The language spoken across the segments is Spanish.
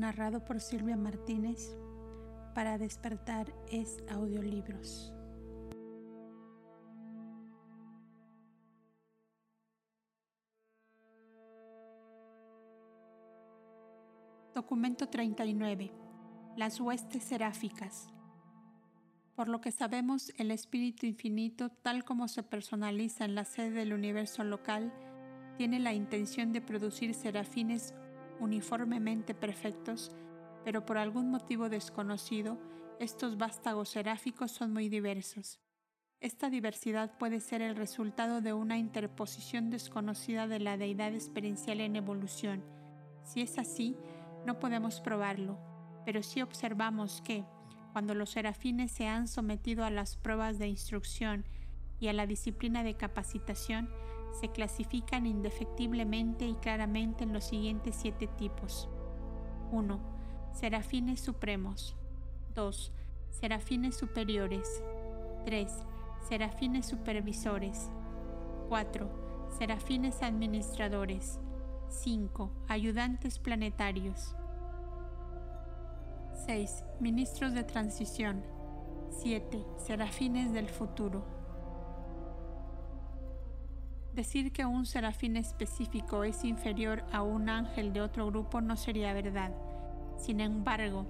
narrado por Silvia Martínez. Para despertar es audiolibros. Documento 39. Las huestes seráficas. Por lo que sabemos, el Espíritu Infinito, tal como se personaliza en la sede del universo local, tiene la intención de producir serafines uniformemente perfectos, pero por algún motivo desconocido, estos vástagos seráficos son muy diversos. Esta diversidad puede ser el resultado de una interposición desconocida de la deidad experiencial en evolución. Si es así, no podemos probarlo, pero sí observamos que, cuando los serafines se han sometido a las pruebas de instrucción y a la disciplina de capacitación, se clasifican indefectiblemente y claramente en los siguientes siete tipos. 1. Serafines supremos. 2. Serafines superiores. 3. Serafines supervisores. 4. Serafines administradores. 5. Ayudantes planetarios. 6. Ministros de transición. 7. Serafines del futuro. Decir que un serafín específico es inferior a un ángel de otro grupo no sería verdad. Sin embargo,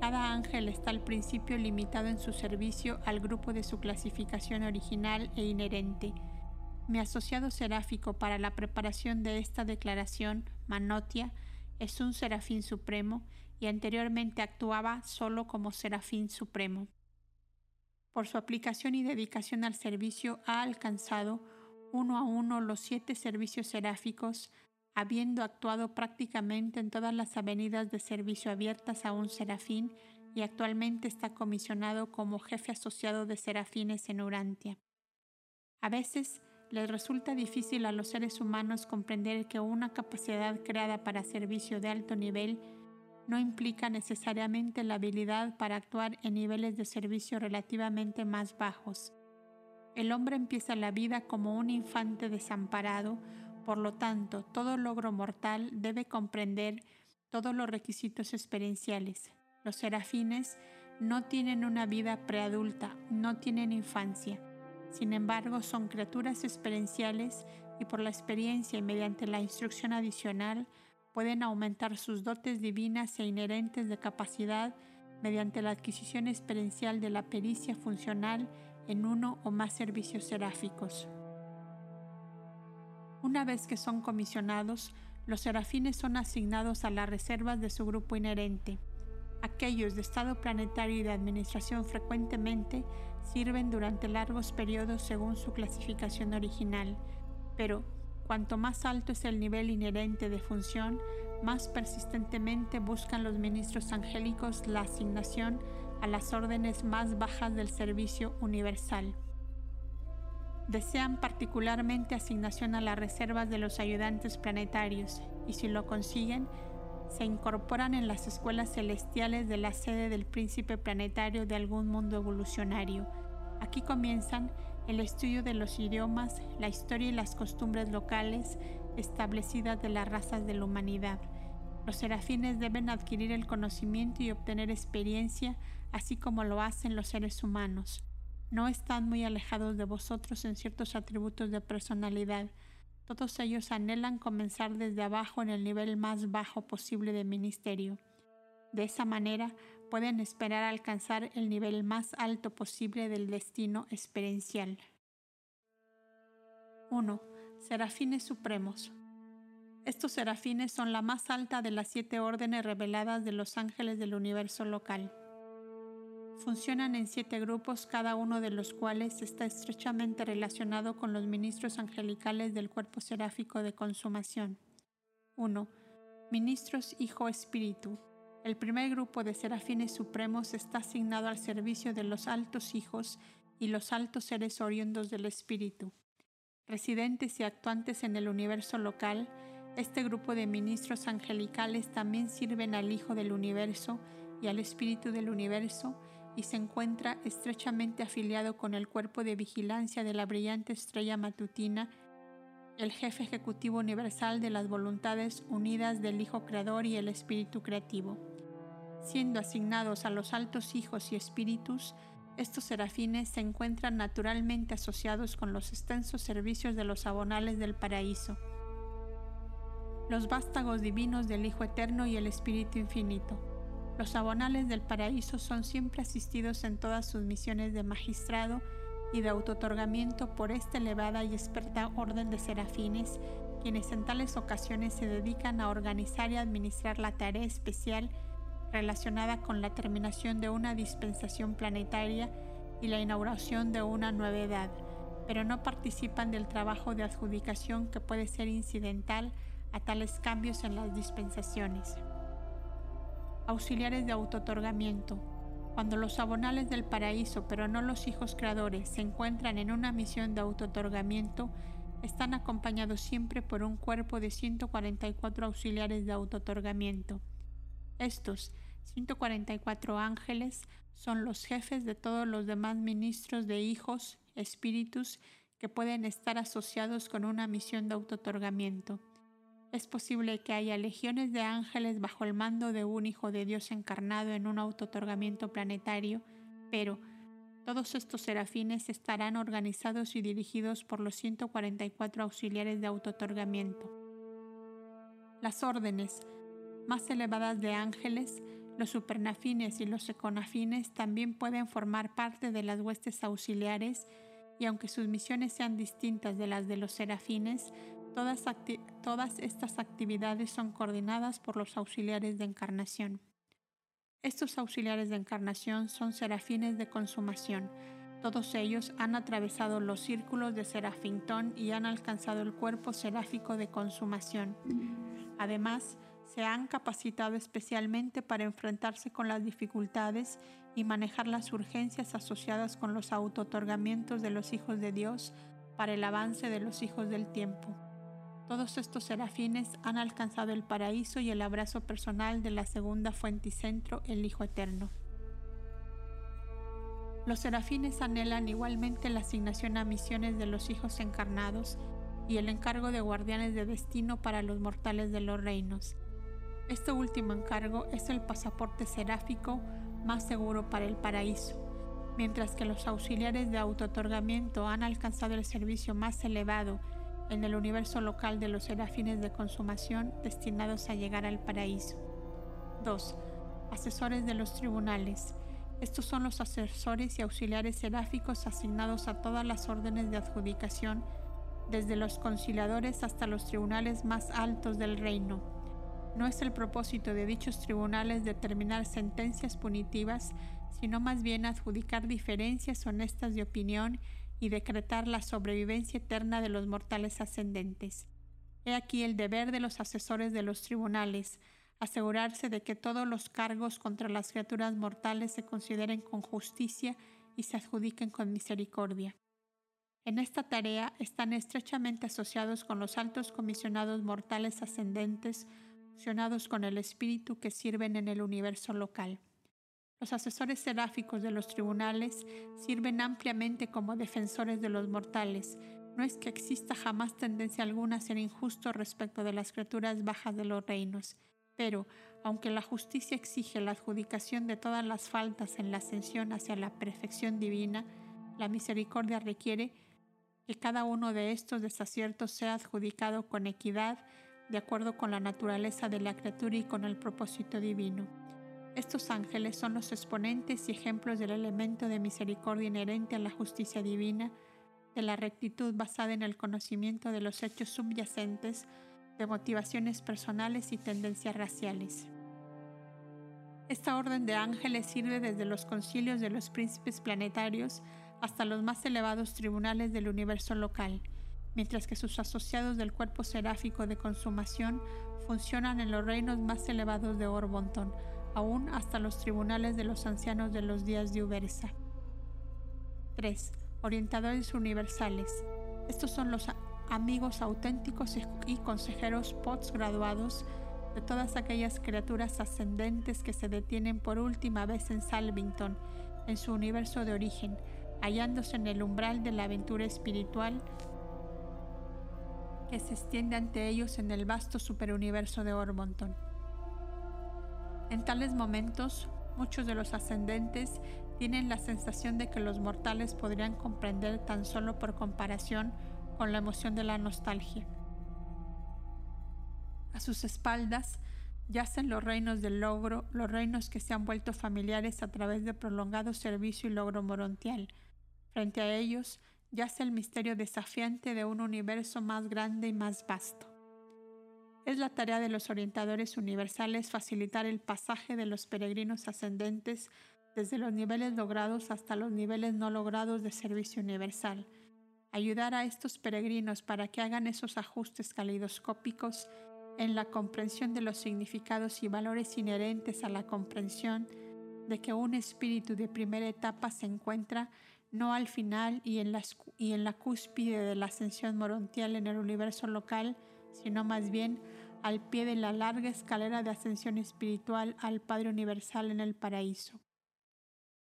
cada ángel está al principio limitado en su servicio al grupo de su clasificación original e inherente. Mi asociado seráfico para la preparación de esta declaración, Manotia, es un serafín supremo y anteriormente actuaba solo como serafín supremo. Por su aplicación y dedicación al servicio ha alcanzado uno a uno los siete servicios seráficos, habiendo actuado prácticamente en todas las avenidas de servicio abiertas a un serafín y actualmente está comisionado como jefe asociado de serafines en Urantia. A veces les resulta difícil a los seres humanos comprender que una capacidad creada para servicio de alto nivel no implica necesariamente la habilidad para actuar en niveles de servicio relativamente más bajos el hombre empieza la vida como un infante desamparado, por lo tanto, todo logro mortal debe comprender todos los requisitos experienciales. Los serafines no tienen una vida preadulta, no tienen infancia. Sin embargo, son criaturas experienciales y por la experiencia y mediante la instrucción adicional pueden aumentar sus dotes divinas e inherentes de capacidad mediante la adquisición experiencial de la pericia funcional en uno o más servicios seráficos. Una vez que son comisionados, los serafines son asignados a las reservas de su grupo inherente. Aquellos de estado planetario y de administración frecuentemente sirven durante largos periodos según su clasificación original, pero cuanto más alto es el nivel inherente de función, más persistentemente buscan los ministros angélicos la asignación a las órdenes más bajas del servicio universal. Desean particularmente asignación a las reservas de los ayudantes planetarios y si lo consiguen, se incorporan en las escuelas celestiales de la sede del príncipe planetario de algún mundo evolucionario. Aquí comienzan el estudio de los idiomas, la historia y las costumbres locales establecidas de las razas de la humanidad. Los serafines deben adquirir el conocimiento y obtener experiencia así como lo hacen los seres humanos. No están muy alejados de vosotros en ciertos atributos de personalidad. Todos ellos anhelan comenzar desde abajo en el nivel más bajo posible de ministerio. De esa manera pueden esperar alcanzar el nivel más alto posible del destino experiencial. 1. Serafines Supremos. Estos serafines son la más alta de las siete órdenes reveladas de los ángeles del universo local funcionan en siete grupos, cada uno de los cuales está estrechamente relacionado con los ministros angelicales del cuerpo seráfico de consumación. 1. Ministros Hijo Espíritu. El primer grupo de serafines supremos está asignado al servicio de los altos hijos y los altos seres oriundos del Espíritu. Residentes y actuantes en el universo local, este grupo de ministros angelicales también sirven al Hijo del universo y al Espíritu del universo y se encuentra estrechamente afiliado con el cuerpo de vigilancia de la brillante estrella matutina el jefe ejecutivo universal de las voluntades unidas del Hijo Creador y el Espíritu Creativo. Siendo asignados a los altos hijos y espíritus, estos serafines se encuentran naturalmente asociados con los extensos servicios de los abonales del paraíso, los vástagos divinos del Hijo Eterno y el Espíritu Infinito. Los abonales del paraíso son siempre asistidos en todas sus misiones de magistrado y de autotorgamiento por esta elevada y experta orden de serafines, quienes en tales ocasiones se dedican a organizar y administrar la tarea especial relacionada con la terminación de una dispensación planetaria y la inauguración de una nueva edad, pero no participan del trabajo de adjudicación que puede ser incidental a tales cambios en las dispensaciones. Auxiliares de autotorgamiento cuando los abonales del paraíso, pero no los hijos creadores, se encuentran en una misión de autotorgamiento, están acompañados siempre por un cuerpo de 144 auxiliares de autotorgamiento. Estos 144 ángeles son los jefes de todos los demás ministros de hijos, espíritus, que pueden estar asociados con una misión de autotorgamiento. Es posible que haya legiones de ángeles bajo el mando de un Hijo de Dios encarnado en un autotorgamiento planetario, pero todos estos serafines estarán organizados y dirigidos por los 144 auxiliares de autotorgamiento. Las órdenes más elevadas de ángeles, los supernafines y los econafines también pueden formar parte de las huestes auxiliares y aunque sus misiones sean distintas de las de los serafines, Todas, estas actividades son coordinadas por los auxiliares de encarnación. Estos auxiliares de encarnación son serafines de consumación. Todos ellos han atravesado los círculos de serafintón y han alcanzado el cuerpo seráfico de consumación. Además, se han capacitado especialmente para enfrentarse con las dificultades y manejar las urgencias asociadas con los autotorgamientos de los hijos de Dios para el avance de los hijos del tiempo. Todos estos serafines han alcanzado el paraíso y el abrazo personal de la segunda fuente y centro, el Hijo Eterno. Los serafines anhelan igualmente la asignación a misiones de los hijos encarnados y el encargo de guardianes de destino para los mortales de los reinos. Este último encargo es el pasaporte seráfico más seguro para el paraíso, mientras que los auxiliares de autotorgamiento han alcanzado el servicio más elevado en el universo local de los serafines de consumación destinados a llegar al paraíso. 2. Asesores de los tribunales. Estos son los asesores y auxiliares seráficos asignados a todas las órdenes de adjudicación, desde los conciliadores hasta los tribunales más altos del reino. No es el propósito de dichos tribunales determinar sentencias punitivas, sino más bien adjudicar diferencias honestas de opinión decretar la sobrevivencia eterna de los mortales ascendentes. He aquí el deber de los asesores de los tribunales, asegurarse de que todos los cargos contra las criaturas mortales se consideren con justicia y se adjudiquen con misericordia. En esta tarea están estrechamente asociados con los altos comisionados mortales ascendentes, fusionados con el espíritu que sirven en el universo local. Los asesores seráficos de los tribunales sirven ampliamente como defensores de los mortales. No es que exista jamás tendencia alguna a ser injusto respecto de las criaturas bajas de los reinos, pero, aunque la justicia exige la adjudicación de todas las faltas en la ascensión hacia la perfección divina, la misericordia requiere que cada uno de estos desaciertos sea adjudicado con equidad, de acuerdo con la naturaleza de la criatura y con el propósito divino. Estos ángeles son los exponentes y ejemplos del elemento de misericordia inherente a la justicia divina, de la rectitud basada en el conocimiento de los hechos subyacentes, de motivaciones personales y tendencias raciales. Esta orden de ángeles sirve desde los concilios de los príncipes planetarios hasta los más elevados tribunales del universo local, mientras que sus asociados del cuerpo seráfico de consumación funcionan en los reinos más elevados de Orbonton, aún hasta los tribunales de los ancianos de los días de Ubersa. 3. Orientadores universales. Estos son los amigos auténticos y consejeros postgraduados de todas aquellas criaturas ascendentes que se detienen por última vez en Salvington, en su universo de origen, hallándose en el umbral de la aventura espiritual que se extiende ante ellos en el vasto superuniverso de Ormonton. En tales momentos, muchos de los ascendentes tienen la sensación de que los mortales podrían comprender tan solo por comparación con la emoción de la nostalgia. A sus espaldas yacen los reinos del logro, los reinos que se han vuelto familiares a través de prolongado servicio y logro morontial. Frente a ellos yace el misterio desafiante de un universo más grande y más vasto. Es la tarea de los orientadores universales facilitar el pasaje de los peregrinos ascendentes desde los niveles logrados hasta los niveles no logrados de servicio universal. Ayudar a estos peregrinos para que hagan esos ajustes calidoscópicos en la comprensión de los significados y valores inherentes a la comprensión de que un espíritu de primera etapa se encuentra no al final y en, la, y en la cúspide de la ascensión morontial en el universo local, sino más bien al pie de la larga escalera de ascensión espiritual al Padre Universal en el paraíso.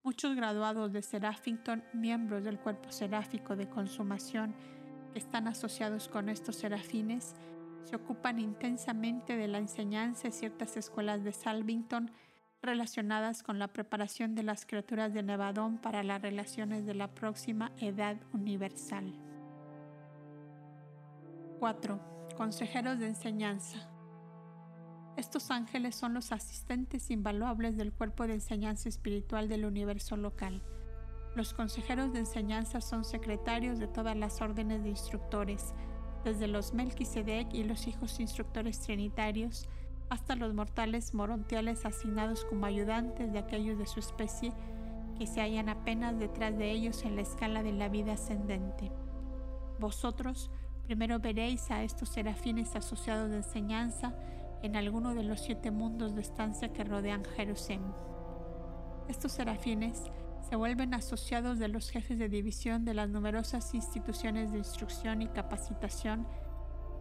Muchos graduados de Seraphington, miembros del cuerpo seráfico de consumación que están asociados con estos serafines, se ocupan intensamente de la enseñanza de ciertas escuelas de Salvington relacionadas con la preparación de las criaturas de Nevadón para las relaciones de la próxima edad universal. 4 consejeros de enseñanza. Estos ángeles son los asistentes invaluables del cuerpo de enseñanza espiritual del universo local. Los consejeros de enseñanza son secretarios de todas las órdenes de instructores, desde los Melquisedec y los hijos instructores trinitarios hasta los mortales morontiales asignados como ayudantes de aquellos de su especie que se hallan apenas detrás de ellos en la escala de la vida ascendente. Vosotros, Primero veréis a estos serafines asociados de enseñanza en alguno de los siete mundos de estancia que rodean Jerusalén. Estos serafines se vuelven asociados de los jefes de división de las numerosas instituciones de instrucción y capacitación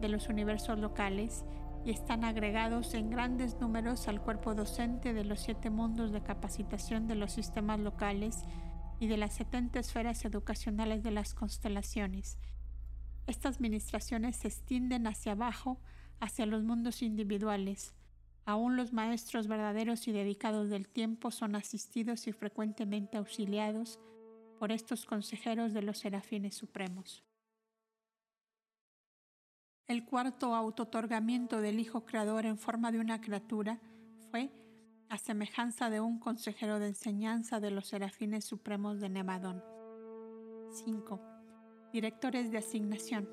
de los universos locales y están agregados en grandes números al cuerpo docente de los siete mundos de capacitación de los sistemas locales y de las setenta esferas educacionales de las constelaciones estas ministraciones se extienden hacia abajo, hacia los mundos individuales. Aún los maestros verdaderos y dedicados del tiempo son asistidos y frecuentemente auxiliados por estos consejeros de los serafines supremos. El cuarto autotorgamiento del Hijo Creador en forma de una criatura fue a semejanza de un consejero de enseñanza de los serafines supremos de Nevadón. 5 directores de asignación.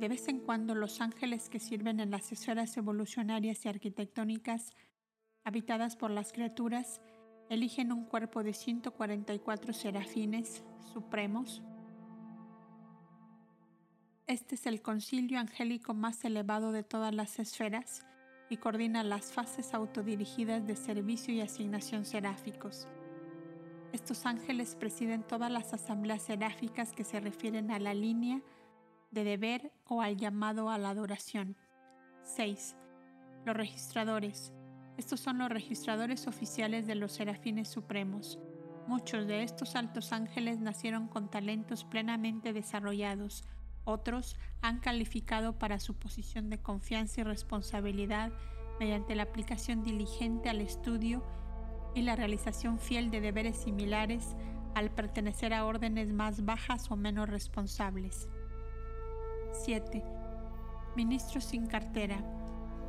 De vez en cuando los ángeles que sirven en las esferas evolucionarias y arquitectónicas habitadas por las criaturas eligen un cuerpo de 144 serafines supremos. Este es el concilio angélico más elevado de todas las esferas y coordina las fases autodirigidas de servicio y asignación seráficos. Estos ángeles presiden todas las asambleas seráficas que se refieren a la línea de deber o al llamado a la adoración. 6. Los registradores. Estos son los registradores oficiales de los serafines supremos. Muchos de estos altos ángeles nacieron con talentos plenamente desarrollados. Otros han calificado para su posición de confianza y responsabilidad mediante la aplicación diligente al estudio y la realización fiel de deberes similares al pertenecer a órdenes más bajas o menos responsables. 7. Ministros sin cartera.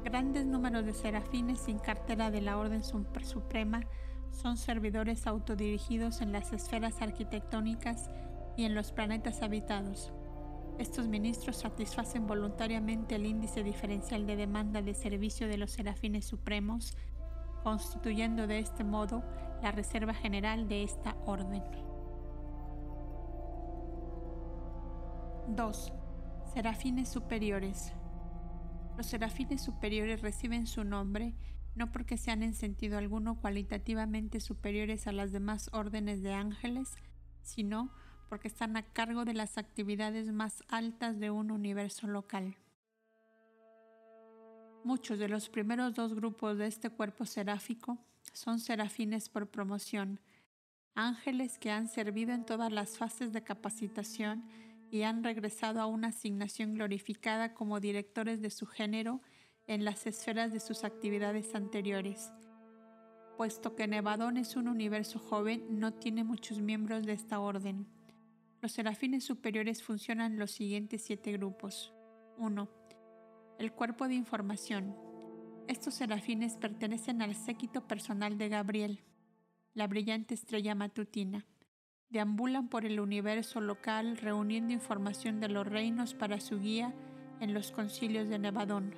Grandes números de serafines sin cartera de la Orden Suprema son servidores autodirigidos en las esferas arquitectónicas y en los planetas habitados. Estos ministros satisfacen voluntariamente el índice diferencial de demanda de servicio de los serafines supremos constituyendo de este modo la reserva general de esta orden. 2. Serafines superiores. Los serafines superiores reciben su nombre no porque sean en sentido alguno cualitativamente superiores a las demás órdenes de ángeles, sino porque están a cargo de las actividades más altas de un universo local. Muchos de los primeros dos grupos de este cuerpo seráfico son serafines por promoción, ángeles que han servido en todas las fases de capacitación y han regresado a una asignación glorificada como directores de su género en las esferas de sus actividades anteriores. Puesto que Nevadón es un universo joven, no tiene muchos miembros de esta orden. Los serafines superiores funcionan los siguientes siete grupos. 1. El cuerpo de información. Estos serafines pertenecen al séquito personal de Gabriel, la brillante estrella matutina. Deambulan por el universo local reuniendo información de los reinos para su guía en los concilios de Nevadón.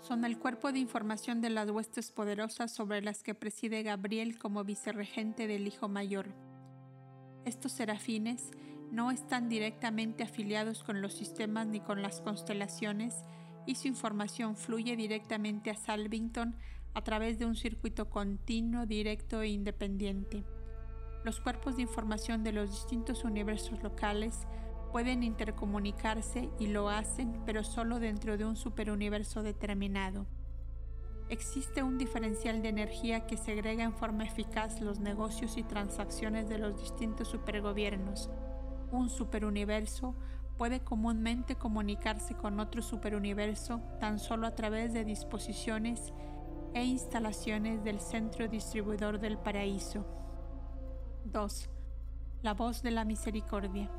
Son el cuerpo de información de las huestes poderosas sobre las que preside Gabriel como vicerregente del Hijo Mayor. Estos serafines no están directamente afiliados con los sistemas ni con las constelaciones y su información fluye directamente a Salvington a través de un circuito continuo, directo e independiente. Los cuerpos de información de los distintos universos locales pueden intercomunicarse y lo hacen, pero solo dentro de un superuniverso determinado. Existe un diferencial de energía que segrega en forma eficaz los negocios y transacciones de los distintos supergobiernos. Un superuniverso puede comúnmente comunicarse con otro superuniverso tan solo a través de disposiciones e instalaciones del centro distribuidor del paraíso. 2. La voz de la misericordia.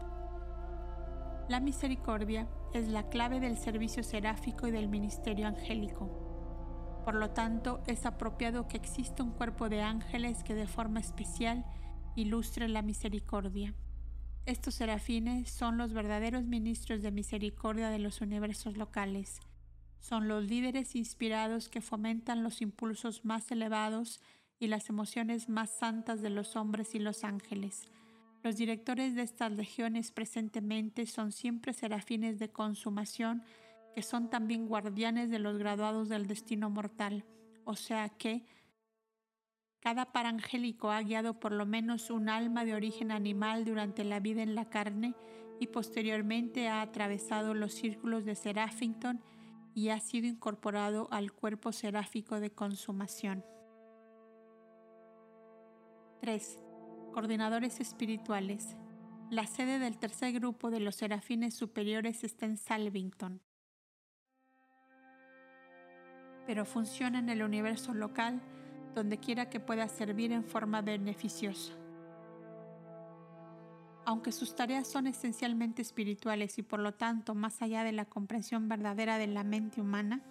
La misericordia es la clave del servicio seráfico y del ministerio angélico. Por lo tanto, es apropiado que exista un cuerpo de ángeles que de forma especial ilustre la misericordia. Estos serafines son los verdaderos ministros de misericordia de los universos locales. Son los líderes inspirados que fomentan los impulsos más elevados y las emociones más santas de los hombres y los ángeles. Los directores de estas legiones presentemente son siempre serafines de consumación que son también guardianes de los graduados del destino mortal, o sea que cada parangélico ha guiado por lo menos un alma de origen animal durante la vida en la carne y posteriormente ha atravesado los círculos de Serafington y ha sido incorporado al cuerpo seráfico de consumación. 3. Coordinadores espirituales. La sede del tercer grupo de los serafines superiores está en Salvington. pero funciona en el universo local donde quiera que pueda servir en forma beneficiosa. Aunque sus tareas son esencialmente espirituales y por lo tanto más allá de la comprensión verdadera de la mente humana,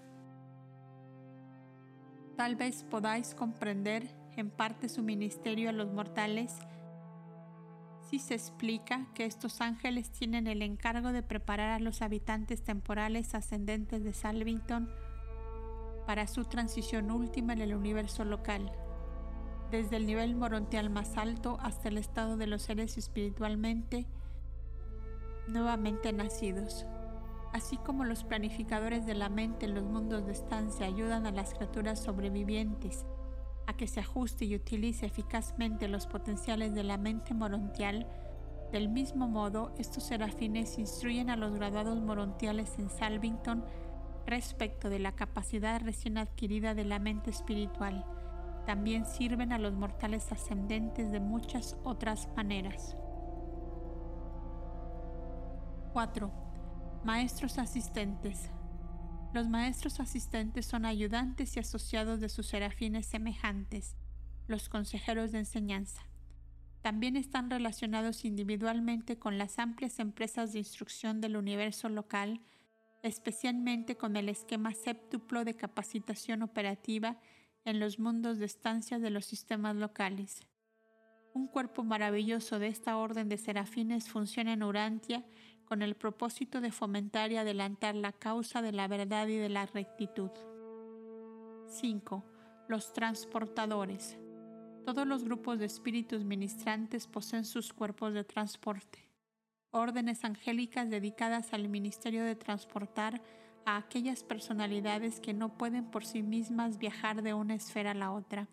tal vez podáis comprender en parte su ministerio a los mortales si se explica que estos ángeles tienen el encargo de preparar a los habitantes temporales ascendentes de Salvington para su transición última en el universo local, desde el nivel morontial más alto hasta el estado de los seres espiritualmente nuevamente nacidos. Así como los planificadores de la mente en los mundos de estancia ayudan a las criaturas sobrevivientes a que se ajuste y utilice eficazmente los potenciales de la mente morontial, del mismo modo, estos serafines instruyen a los graduados morontiales en Salvington respecto de la capacidad recién adquirida de la mente espiritual. También sirven a los mortales ascendentes de muchas otras maneras. 4. Maestros asistentes. Los maestros asistentes son ayudantes y asociados de sus serafines semejantes, los consejeros de enseñanza. También están relacionados individualmente con las amplias empresas de instrucción del universo local especialmente con el esquema séptuplo de capacitación operativa en los mundos de estancia de los sistemas locales. Un cuerpo maravilloso de esta orden de serafines funciona en Urantia con el propósito de fomentar y adelantar la causa de la verdad y de la rectitud. 5. Los transportadores. Todos los grupos de espíritus ministrantes poseen sus cuerpos de transporte órdenes angélicas dedicadas al ministerio de transportar a aquellas personalidades que no pueden por sí mismas viajar de una esfera a la otra.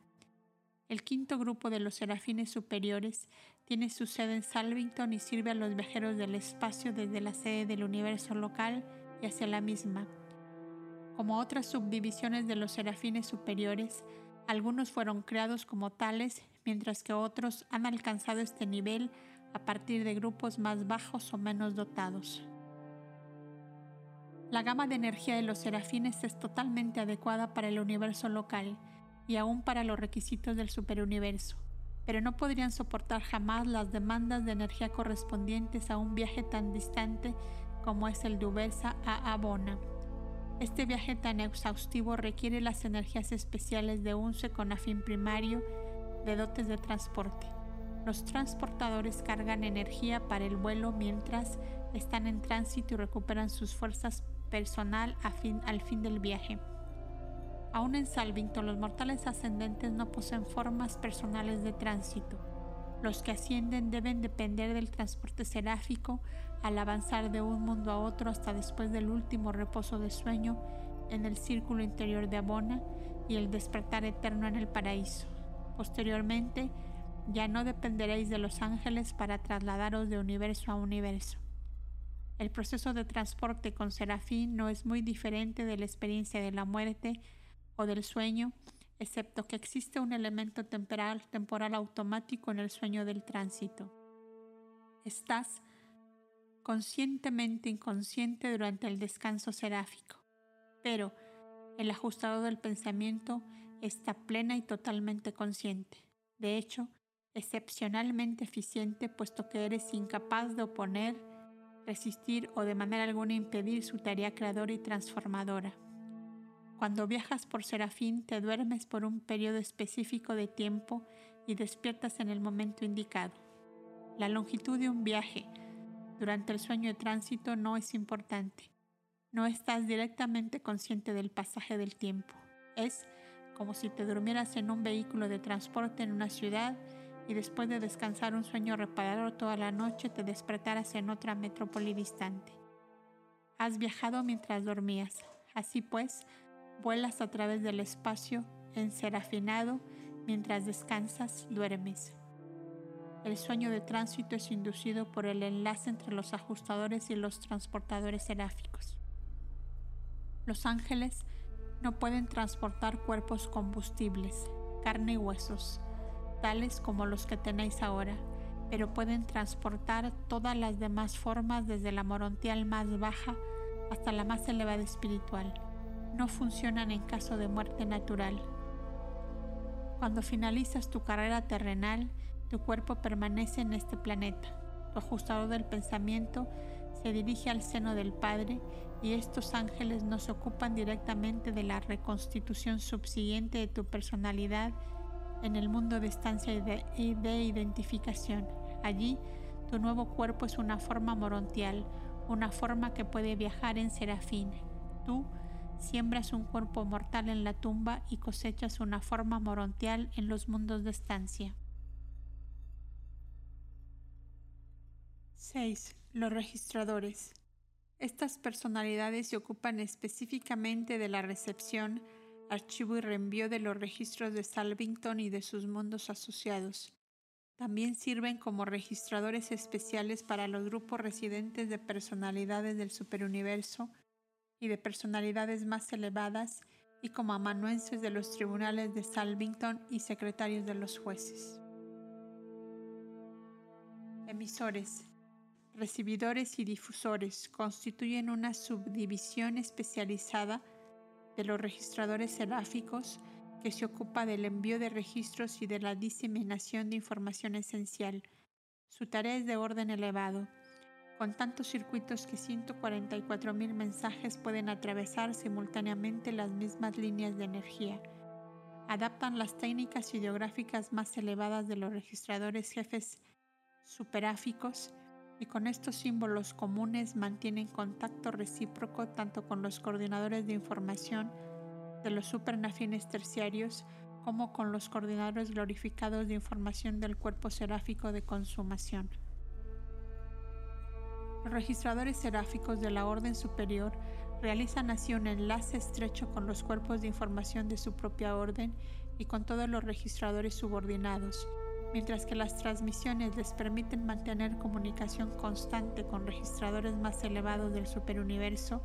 El quinto grupo de los serafines superiores tiene su sede en Salvington y sirve a los viajeros del espacio desde la sede del universo local y hacia la misma. Como otras subdivisiones de los serafines superiores, algunos fueron creados como tales, mientras que otros han alcanzado este nivel a partir de grupos más bajos o menos dotados. La gama de energía de los serafines es totalmente adecuada para el universo local y aún para los requisitos del superuniverso, pero no podrían soportar jamás las demandas de energía correspondientes a un viaje tan distante como es el de Ubersa a Abona. Este viaje tan exhaustivo requiere las energías especiales de UNCE con afín primario de dotes de transporte. Los transportadores cargan energía para el vuelo mientras están en tránsito y recuperan sus fuerzas personal al fin del viaje. Aún en Salvington, los mortales ascendentes no poseen formas personales de tránsito. Los que ascienden deben depender del transporte seráfico al avanzar de un mundo a otro hasta después del último reposo de sueño en el círculo interior de Abona y el despertar eterno en el paraíso. Posteriormente, ya no dependeréis de los ángeles para trasladaros de universo a universo. El proceso de transporte con Serafín no es muy diferente de la experiencia de la muerte o del sueño, excepto que existe un elemento temporal, temporal automático en el sueño del tránsito. Estás conscientemente inconsciente durante el descanso seráfico, pero el ajustado del pensamiento está plena y totalmente consciente. De hecho, excepcionalmente eficiente puesto que eres incapaz de oponer resistir o de manera alguna impedir su tarea creadora y transformadora. Cuando viajas por Serafín te duermes por un periodo específico de tiempo y despiertas en el momento indicado. La longitud de un viaje durante el sueño de tránsito no es importante. No estás directamente consciente del pasaje del tiempo. Es como si te durmieras en un vehículo de transporte en una ciudad y después de descansar un sueño reparador toda la noche te despertaras en otra metrópoli distante. Has viajado mientras dormías, así pues, vuelas a través del espacio enserafinado mientras descansas, duermes. El sueño de tránsito es inducido por el enlace entre los ajustadores y los transportadores seráficos. Los ángeles no pueden transportar cuerpos combustibles, carne y huesos, como los que tenéis ahora, pero pueden transportar todas las demás formas desde la morontial más baja hasta la más elevada espiritual. No funcionan en caso de muerte natural. Cuando finalizas tu carrera terrenal, tu cuerpo permanece en este planeta. Tu ajustador del pensamiento se dirige al seno del Padre y estos ángeles no se ocupan directamente de la reconstitución subsiguiente de tu personalidad en el mundo de estancia y de, identificación. Allí, tu nuevo cuerpo es una forma morontial, una forma que puede viajar en serafín. Tú siembras un cuerpo mortal en la tumba y cosechas una forma morontial en los mundos de estancia. 6. Los registradores. Estas personalidades se ocupan específicamente de la recepción, archivo y reenvío de los registros de Salvington y de sus mundos asociados. También sirven como registradores especiales para los grupos residentes de personalidades del superuniverso y de personalidades más elevadas y como amanuenses de los tribunales de Salvington y secretarios de los jueces. Emisores, recibidores y difusores constituyen una subdivisión especializada de los registradores seráficos que se ocupa del envío de registros y de la diseminación de información esencial. Su tarea es de orden elevado, con tantos circuitos que 144.000 mensajes pueden atravesar simultáneamente las mismas líneas de energía. Adaptan las técnicas ideográficas más elevadas de los registradores jefes superáficos y con estos símbolos comunes mantienen contacto recíproco tanto con los coordinadores de información de los supernafines terciarios como con los coordinadores glorificados de información del cuerpo seráfico de consumación. Los registradores seráficos de la orden superior realizan así un enlace estrecho con los cuerpos de información de su propia orden y con todos los registradores subordinados, mientras que las transmisiones les permiten mantener comunicación constante con registradores más elevados del superuniverso,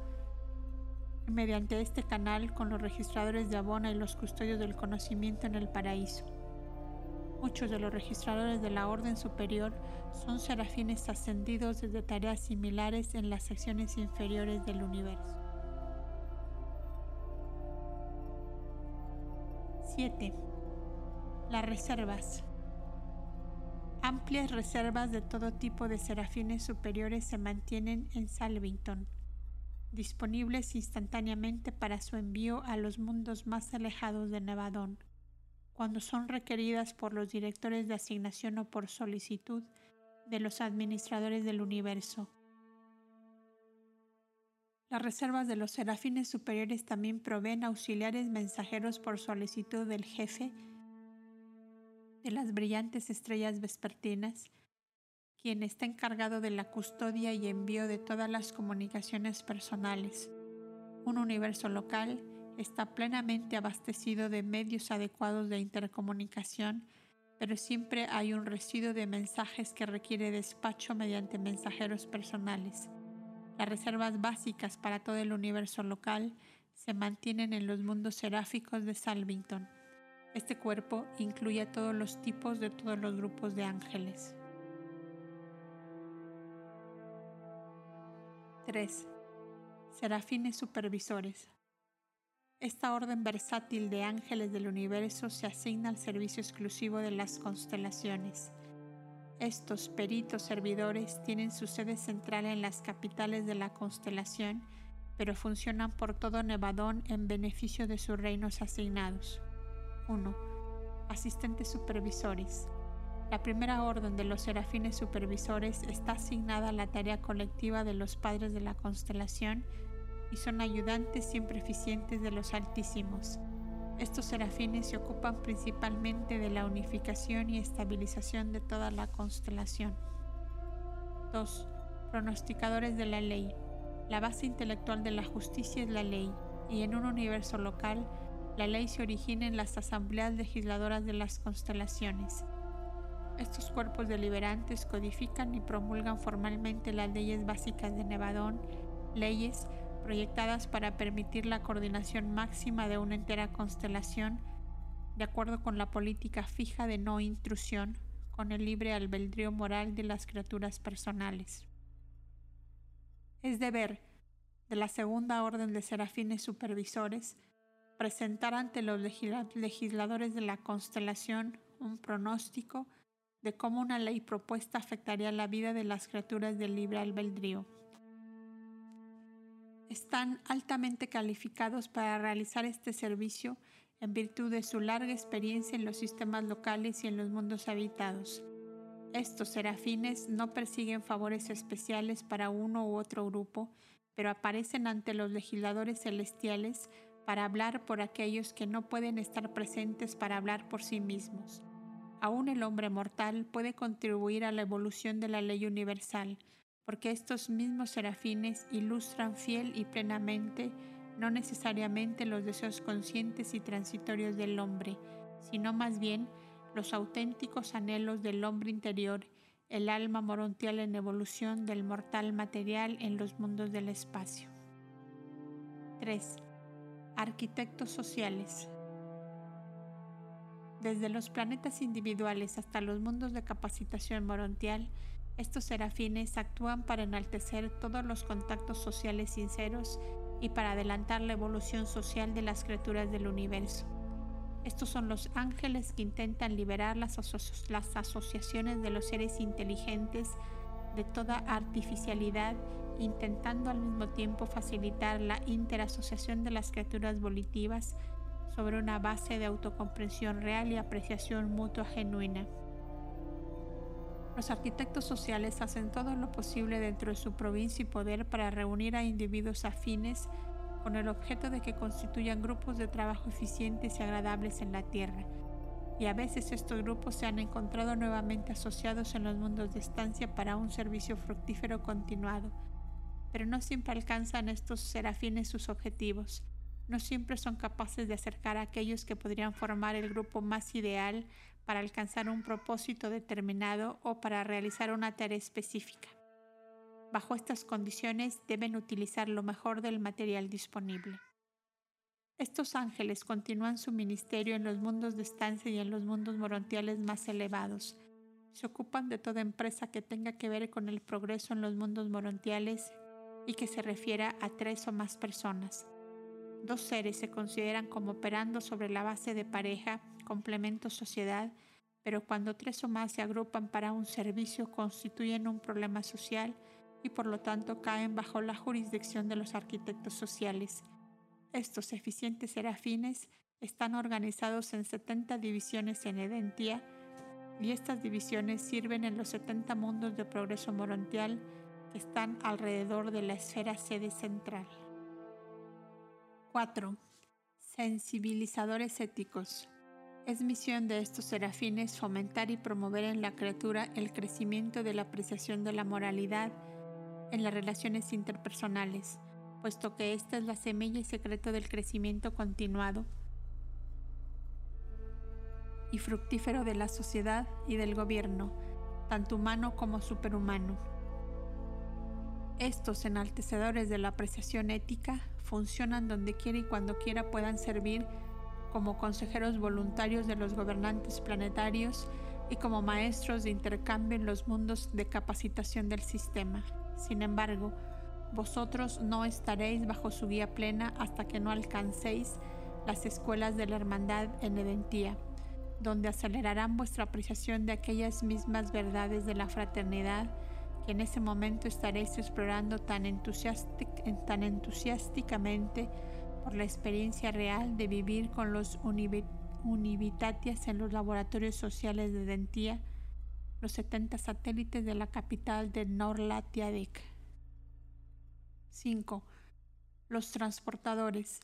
mediante este canal con los registradores de Abona y los custodios del conocimiento en el paraíso. Muchos de los registradores de la Orden Superior son serafines ascendidos desde tareas similares en las secciones inferiores del universo. 7. Las reservas. Amplias reservas de todo tipo de serafines superiores se mantienen en Salvington, disponibles instantáneamente para su envío a los mundos más alejados de Nevadón cuando son requeridas por los directores de asignación o por solicitud de los administradores del universo. Las reservas de los serafines superiores también proveen auxiliares mensajeros por solicitud del jefe de las brillantes estrellas vespertinas, quien está encargado de la custodia y envío de todas las comunicaciones personales. Un universo local está plenamente abastecido de medios adecuados de intercomunicación, pero siempre hay un residuo de mensajes que requiere despacho mediante mensajeros personales. Las reservas básicas para todo el universo local se mantienen en los mundos seráficos de Salvington. Este cuerpo incluye a todos los tipos de todos los grupos de ángeles. 3. Serafines supervisores. Esta orden versátil de ángeles del universo se asigna al servicio exclusivo de las constelaciones. Estos peritos servidores tienen su sede central en las capitales de la constelación, pero funcionan por todo Nevadón en beneficio de sus reinos asignados. 1. Asistentes supervisores. La primera orden de los serafines supervisores está asignada a la tarea colectiva de los padres de la constelación y son ayudantes siempre eficientes de los altísimos. Estos serafines se ocupan principalmente de la unificación y estabilización de toda la constelación. 2. Pronosticadores de la ley. La base intelectual de la justicia es la ley, y en un universo local, la ley se origina en las asambleas legisladoras de las constelaciones. Estos cuerpos deliberantes codifican y promulgan formalmente las leyes básicas de Nevadón, leyes proyectadas para permitir la coordinación máxima de una entera constelación, de acuerdo con la política fija de no intrusión, con el libre albedrío moral de las criaturas personales. Es deber de la segunda orden de serafines supervisores presentar ante los legisladores de la constelación un pronóstico de cómo una ley propuesta afectaría la vida de las criaturas del libre albedrío están altamente calificados para realizar este servicio en virtud de su larga experiencia en los sistemas locales y en los mundos habitados. Estos serafines no persiguen favores especiales para uno u otro grupo, pero aparecen ante los legisladores celestiales para hablar por aquellos que no pueden estar presentes para hablar por sí mismos. Aún el hombre mortal puede contribuir a la evolución de la ley universal, porque estos mismos serafines ilustran fiel y plenamente no necesariamente los deseos conscientes y transitorios del hombre, sino más bien los auténticos anhelos del hombre interior, el alma morontial en evolución del mortal material en los mundos del espacio. 3. Arquitectos sociales. Desde los planetas individuales hasta los mundos de capacitación morontial, estos serafines actúan para enaltecer todos los contactos sociales sinceros y para adelantar la evolución social de las criaturas del universo. Estos son los ángeles que intentan liberar las, asociaciones de los seres inteligentes de toda artificialidad, intentando al mismo tiempo facilitar la interasociación de las criaturas volitivas sobre una base de autocomprensión real y apreciación mutua genuina. Los arquitectos sociales hacen todo lo posible dentro de su provincia y poder para reunir a individuos afines con el objeto de que constituyan grupos de trabajo eficientes y agradables en la Tierra. Y a veces estos grupos se han encontrado nuevamente asociados en los mundos de estancia para un servicio fructífero continuado. Pero no siempre alcanzan estos serafines sus objetivos. No siempre son capaces de acercar a aquellos que podrían formar el grupo más ideal para alcanzar un propósito determinado o para realizar una tarea específica. Bajo estas condiciones deben utilizar lo mejor del material disponible. Estos ángeles continúan su ministerio en los mundos de estancia y en los mundos morontiales más elevados. Se ocupan de toda empresa que tenga que ver con el progreso en los mundos morontiales y que se refiera a tres o más personas. Dos seres se consideran como operando sobre la base de pareja, complemento sociedad, pero cuando tres o más se agrupan para un servicio constituyen un problema social y por lo tanto caen bajo la jurisdicción de los arquitectos sociales. Estos eficientes serafines están organizados en 70 divisiones en Edentia y estas divisiones sirven en los 70 mundos de progreso morontial que están alrededor de la esfera sede central. 4. Sensibilizadores éticos. Es misión de estos serafines fomentar y promover en la criatura el crecimiento de la apreciación de la moralidad en las relaciones interpersonales, puesto que esta es la semilla y secreto del crecimiento continuado y fructífero de la sociedad y del gobierno, tanto humano como superhumano. Estos enaltecedores de la apreciación ética funcionan donde quiera y cuando quiera puedan servir como consejeros voluntarios de los gobernantes planetarios y como maestros de intercambio en los mundos de capacitación del sistema. Sin embargo, vosotros no estaréis bajo su guía plena hasta que no alcancéis las escuelas de la hermandad en Edentía, donde acelerarán vuestra apreciación de aquellas mismas verdades de la fraternidad en ese momento estaréis explorando tan, entusiásticamente por la experiencia real de vivir con los univitatias en los laboratorios sociales de Dentía, los 70 satélites de la capital de Norlatiadec. 5. Los transportadores.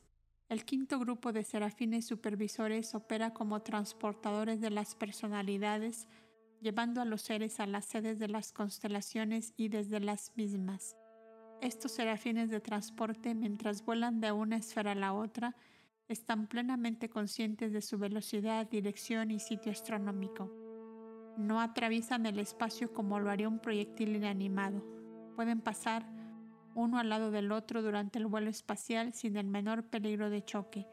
El quinto grupo de serafines supervisores opera como transportadores de las personalidades llevando a los seres a las sedes de las constelaciones y desde las mismas. Estos serafines de transporte, mientras vuelan de una esfera a la otra, están plenamente conscientes de su velocidad, dirección y sitio astronómico. No atraviesan el espacio como lo haría un proyectil inanimado. Pueden pasar uno al lado del otro durante el vuelo espacial sin el menor peligro de choque.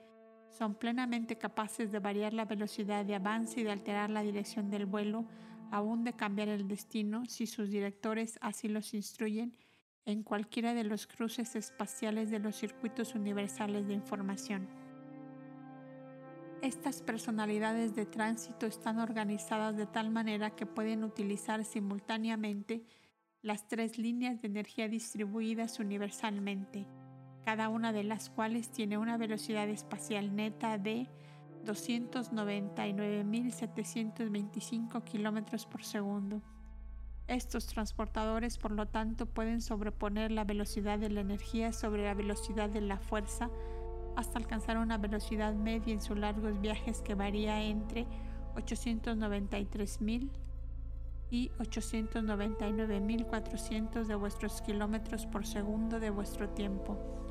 Son plenamente capaces de variar la velocidad de avance y de alterar la dirección del vuelo aún de cambiar el destino si sus directores así los instruyen en cualquiera de los cruces espaciales de los circuitos universales de información. Estas personalidades de tránsito están organizadas de tal manera que pueden utilizar simultáneamente las tres líneas de energía distribuidas universalmente, cada una de las cuales tiene una velocidad espacial neta de 299.725 kilómetros por segundo. Estos transportadores, por lo tanto, pueden sobreponer la velocidad de la energía sobre la velocidad de la fuerza hasta alcanzar una velocidad media en sus largos viajes que varía entre 893.000 y 899.400 de vuestros kilómetros por segundo de vuestro tiempo.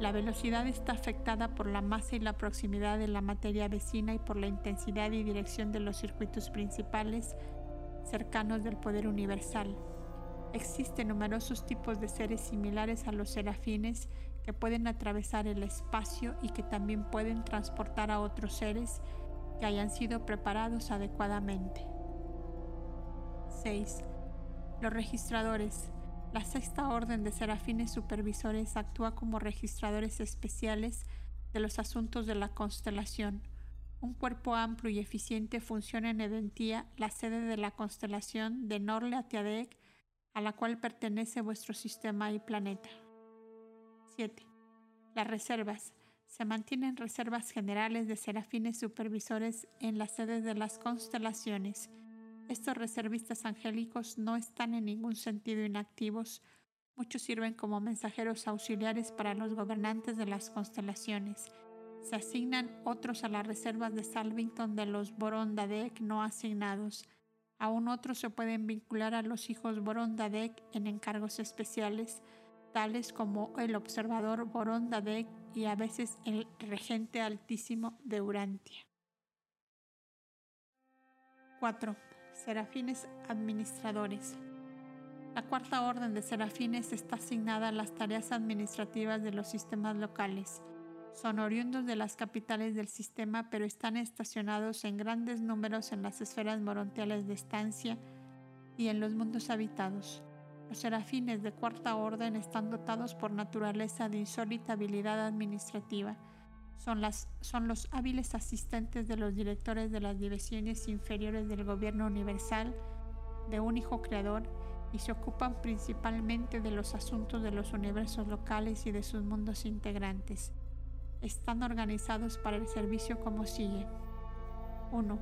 La velocidad está afectada por la masa y la proximidad de la materia vecina y por la intensidad y dirección de los circuitos principales cercanos del poder universal. Existen numerosos tipos de seres similares a los serafines que pueden atravesar el espacio y que también pueden transportar a otros seres que hayan sido preparados adecuadamente. 6. Los registradores la sexta orden de serafines supervisores actúa como registradores especiales de los asuntos de la constelación. Un cuerpo amplio y eficiente funciona en Edentía, la sede de la constelación de Norle Atiadec, a la cual pertenece vuestro sistema y planeta. 7. Las reservas. Se mantienen reservas generales de serafines supervisores en las sedes de las constelaciones estos reservistas angélicos no están en ningún sentido inactivos. Muchos sirven como mensajeros auxiliares para los gobernantes de las constelaciones. Se asignan otros a las reservas de Salvington de los Boron-Dadek no asignados. Aún otros se pueden vincular a los hijos Boron-Dadek en encargos especiales, tales como el observador Boron-Dadek y a veces el regente altísimo de Urantia. 4 serafines administradores. La cuarta orden de serafines está asignada a las tareas administrativas de los sistemas locales. Son oriundos de las capitales del sistema, pero están estacionados en grandes números en las esferas morontiales de estancia y en los mundos habitados. Los serafines de cuarta orden están dotados por naturaleza de insólita habilidad administrativa. Son, los hábiles asistentes de los directores de las divisiones inferiores del gobierno universal, de un hijo creador, y se ocupan principalmente de los asuntos de los universos locales y de sus mundos integrantes. Están organizados para el servicio como sigue. 1.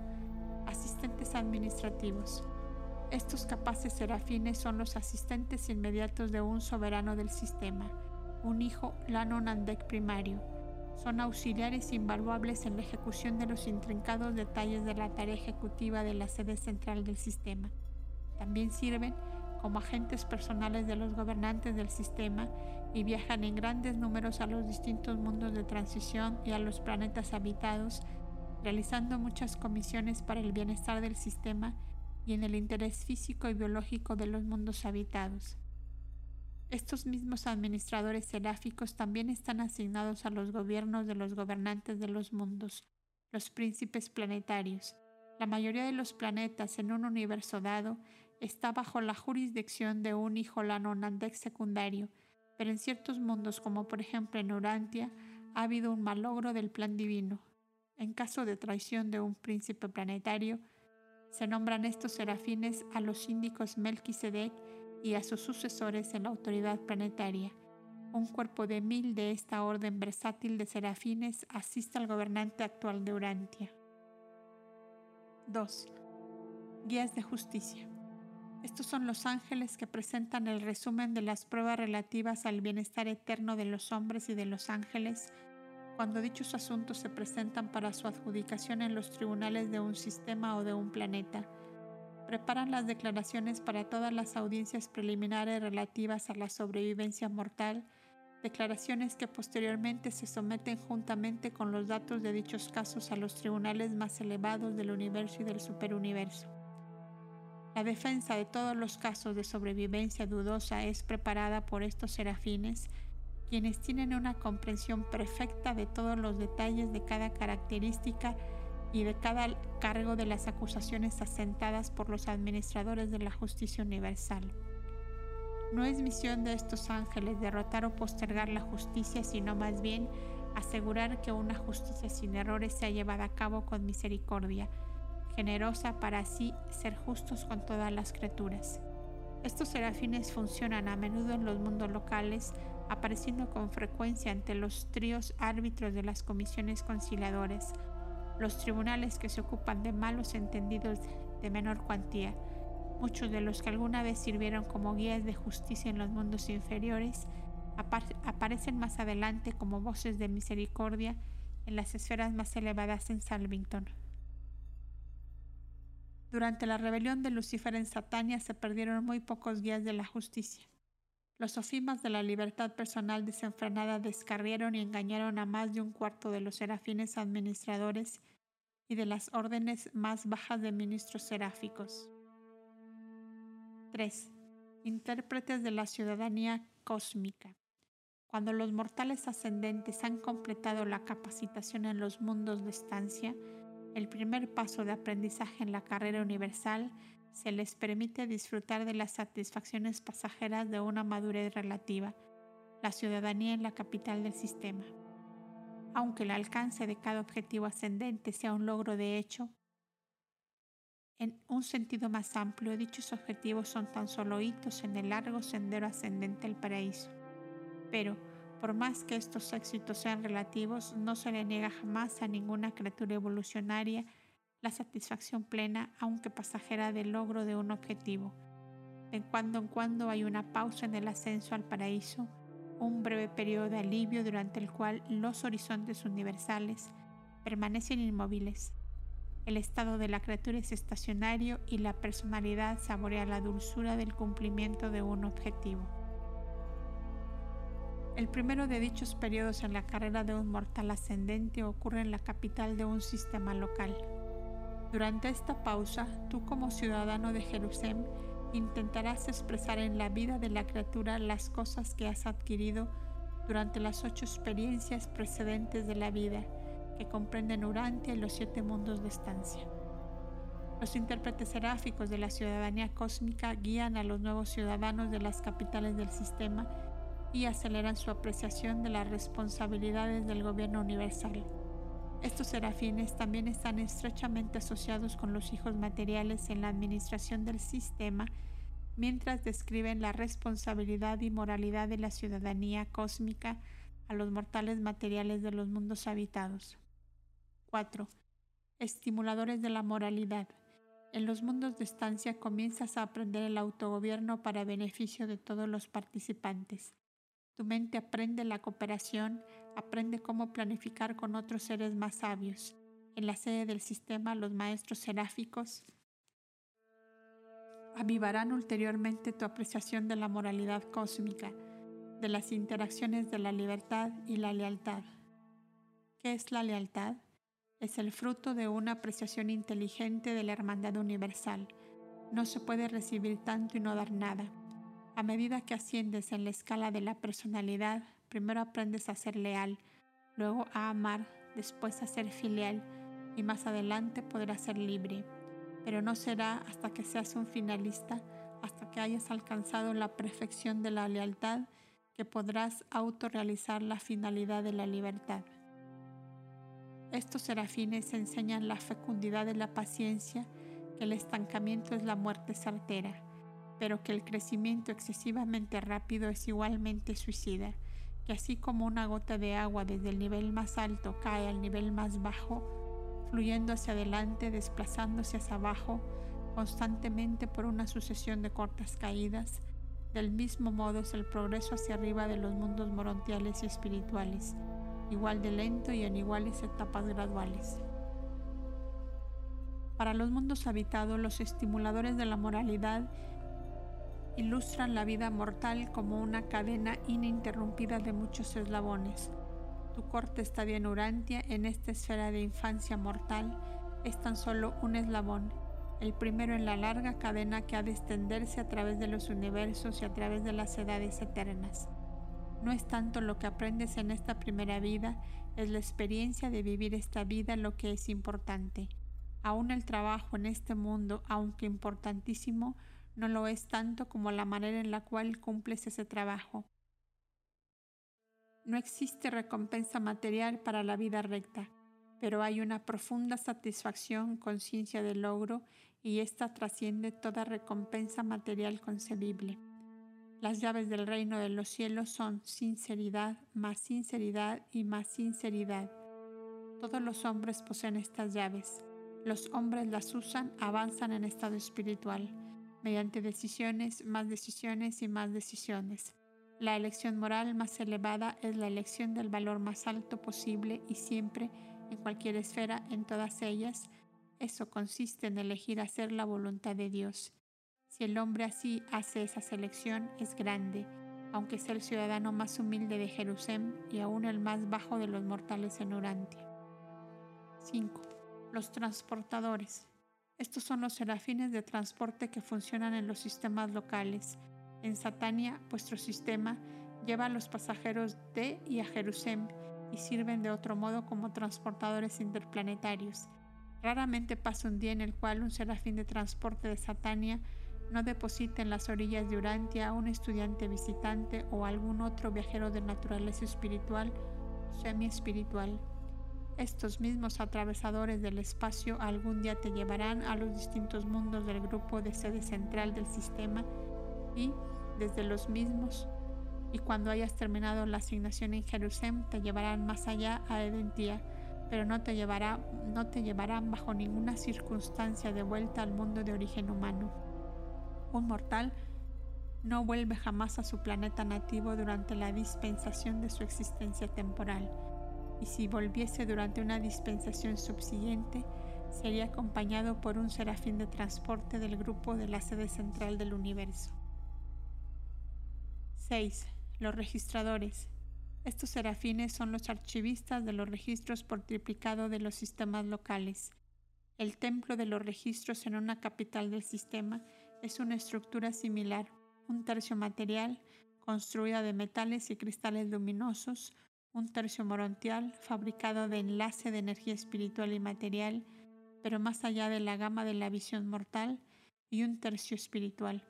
Asistentes administrativos. Estos capaces serafines son los asistentes inmediatos de un soberano del sistema, un hijo Lano Nandek primario. Son auxiliares invaluables en la ejecución de los intrincados detalles de la tarea ejecutiva de la sede central del sistema. También sirven como agentes personales de los gobernantes del sistema y viajan en grandes números a los distintos mundos de transición y a los planetas habitados, realizando muchas comisiones para el bienestar del sistema y en el interés físico y biológico de los mundos habitados. Estos mismos administradores seráficos también están asignados a los gobiernos de los gobernantes de los mundos, los príncipes planetarios. La mayoría de los planetas en un universo dado está bajo la jurisdicción de un hijo Lanonandek secundario, pero en ciertos mundos, como por ejemplo en Urantia, ha habido un malogro del plan divino. En caso de traición de un príncipe planetario, se nombran estos serafines a los síndicos Melquisedec y a sus sucesores en la autoridad planetaria. Un cuerpo de mil de esta orden versátil de serafines asiste al gobernante actual de Urantia. 2. Guías de justicia. Estos son los ángeles que presentan el resumen de las pruebas relativas al bienestar eterno de los hombres y de los ángeles cuando dichos asuntos se presentan para su adjudicación en los tribunales de un sistema o de un planeta. Preparan las declaraciones para todas las audiencias preliminares relativas a la sobrevivencia mortal, declaraciones que posteriormente se someten juntamente con los datos de dichos casos a los tribunales más elevados del universo y del superuniverso. La defensa de todos los casos de sobrevivencia dudosa es preparada por estos serafines quienes tienen una comprensión perfecta de todos los detalles de cada característica y de cada cargo de las acusaciones asentadas por los administradores de la justicia universal. No es misión de estos ángeles derrotar o postergar la justicia, sino más bien asegurar que una justicia sin errores sea llevada a cabo con misericordia, generosa para así ser justos con todas las criaturas. Estos serafines funcionan a menudo en los mundos locales, apareciendo con frecuencia ante los tríos árbitros de las comisiones conciliadoras, los tribunales que se ocupan de malos entendidos de menor cuantía, muchos de los que alguna vez sirvieron como guías de justicia en los mundos inferiores, aparecen más adelante como voces de misericordia en las esferas más elevadas en Salvington. Durante la rebelión de Lucifer en Satania se perdieron muy pocos guías de la justicia. Los sofimas de la libertad personal desenfrenada descarrieron y engañaron a más de un cuarto de los serafines administradores y de las órdenes más bajas de ministros seráficos. 3. Intérpretes de la ciudadanía cósmica. Cuando los mortales ascendentes han completado la capacitación en los mundos de estancia, el primer paso de aprendizaje en la carrera universal se les permite disfrutar de las satisfacciones pasajeras de una madurez relativa, la ciudadanía en la capital del sistema. Aunque el alcance de cada objetivo ascendente sea un logro de hecho, en un sentido más amplio, dichos objetivos son tan solo hitos en el largo sendero ascendente al paraíso. Pero, por más que estos éxitos sean relativos, no se le niega jamás a ninguna criatura evolucionaria la satisfacción plena, aunque pasajera, del logro de un objetivo. De cuando en cuando hay una pausa en el ascenso al paraíso, un breve periodo de alivio durante el cual los horizontes universales permanecen inmóviles. El estado de la criatura es estacionario y la personalidad saborea la dulzura del cumplimiento de un objetivo. El primero de dichos periodos en la carrera de un mortal ascendente ocurre en la capital de un sistema local. Durante esta pausa, tú como ciudadano de Jerusalén intentarás expresar en la vida de la criatura las cosas que has adquirido durante las ocho experiencias precedentes de la vida que comprenden Urantia y los siete mundos de estancia. Los intérpretes seráficos de la ciudadanía cósmica guían a los nuevos ciudadanos de las capitales del sistema y aceleran su apreciación de las responsabilidades del gobierno universal. Estos serafines también están estrechamente asociados con los hijos materiales en la administración del sistema mientras describen la responsabilidad y moralidad de la ciudadanía cósmica a los mortales materiales de los mundos habitados. 4. Estimuladores de la moralidad. En los mundos de estancia comienzas a aprender el autogobierno para beneficio de todos los participantes. Tu mente aprende la cooperación, aprende cómo planificar con otros seres más sabios. En la sede del sistema, los maestros seráficos avivarán ulteriormente tu apreciación de la moralidad cósmica, de las interacciones de la libertad y la lealtad. ¿Qué es la lealtad? Es el fruto de una apreciación inteligente de la hermandad universal. No se puede recibir tanto y no dar nada. A medida que asciendes en la escala de la personalidad, primero aprendes a ser leal, luego a amar, después a ser filial y más adelante podrás ser libre pero no será hasta que seas un finalista, hasta que hayas alcanzado la perfección de la lealtad, que podrás autorrealizar la finalidad de la libertad. Estos serafines enseñan la fecundidad de la paciencia, que el estancamiento es la muerte certera, pero que el crecimiento excesivamente rápido es igualmente suicida, que así como una gota de agua desde el nivel más alto cae al nivel más bajo, fluyendo hacia adelante, desplazándose hacia abajo, constantemente por una sucesión de cortas caídas. Del mismo modo es el progreso hacia arriba de los mundos morontiales y espirituales, igual de lento y en iguales etapas graduales. Para los mundos habitados, los estimuladores de la moralidad ilustran la vida mortal como una cadena ininterrumpida de muchos eslabones tu corte estadio en Urantia, en esta esfera de infancia mortal, es tan solo un eslabón, el primero en la larga cadena que ha de extenderse a través de los universos y a través de las edades eternas. No es tanto lo que aprendes en esta primera vida, es la experiencia de vivir esta vida lo que es importante. Aún el trabajo en este mundo, aunque importantísimo, no lo es tanto como la manera en la cual cumples ese trabajo. No existe recompensa material para la vida recta, pero hay una profunda satisfacción, conciencia del logro, y ésta trasciende toda recompensa material concebible. Las llaves del reino de los cielos son sinceridad, más sinceridad y más sinceridad. Todos los hombres poseen estas llaves. Los hombres las usan, avanzan en estado espiritual, mediante decisiones, más decisiones y más decisiones. La elección moral más elevada es la elección del valor más alto posible y siempre, en cualquier esfera, en todas ellas, eso consiste en elegir hacer la voluntad de Dios. Si el hombre así hace esa selección, es grande, aunque sea el ciudadano más humilde de Jerusalén y aún el más bajo de los mortales en Urantia. 5. Los transportadores. Estos son los serafines de transporte que funcionan en los sistemas locales en Satania, vuestro sistema lleva a los pasajeros de y a Jerusalén y sirven de otro modo como transportadores interplanetarios. Raramente pasa un día en el cual un serafín de transporte de Satania no deposita en las orillas de Urantia a un estudiante visitante o algún otro viajero de naturaleza espiritual o semi-espiritual. Estos mismos atravesadores del espacio algún día te llevarán a los distintos mundos del grupo de sede central del sistema y, desde los mismos, y cuando hayas terminado la asignación en Jerusalén te llevarán más allá a Edentía, pero no te, llevará, no te llevarán bajo ninguna circunstancia de vuelta al mundo de origen humano. Un mortal no vuelve jamás a su planeta nativo durante la dispensación de su existencia temporal, y si volviese durante una dispensación subsiguiente, sería acompañado por un serafín de transporte del grupo de la sede central del universo. 6. Los registradores. Estos serafines son los archivistas de los registros por triplicado de los sistemas locales. El templo de los registros en una capital del sistema es una estructura similar, un tercio material, construida de metales y cristales luminosos, un tercio morontial fabricado de enlace de energía espiritual y material, pero más allá de la gama de la visión mortal, y un tercio espiritual.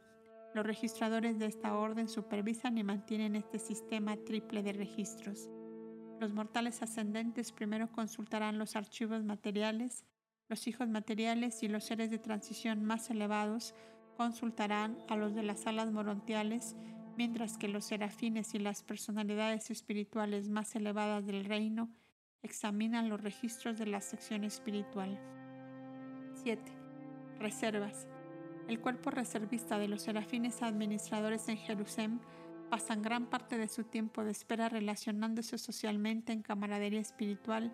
Los registradores de esta orden supervisan y mantienen este sistema triple de registros. Los mortales ascendentes primero consultarán los archivos materiales, los hijos materiales y los seres de transición más elevados consultarán a los de las alas morontiales, mientras que los serafines y las personalidades espirituales más elevadas del reino examinan los registros de la sección espiritual. 7. Reservas. El cuerpo reservista de los serafines administradores en Jerusalén pasan gran parte de su tiempo de espera relacionándose socialmente en camaradería espiritual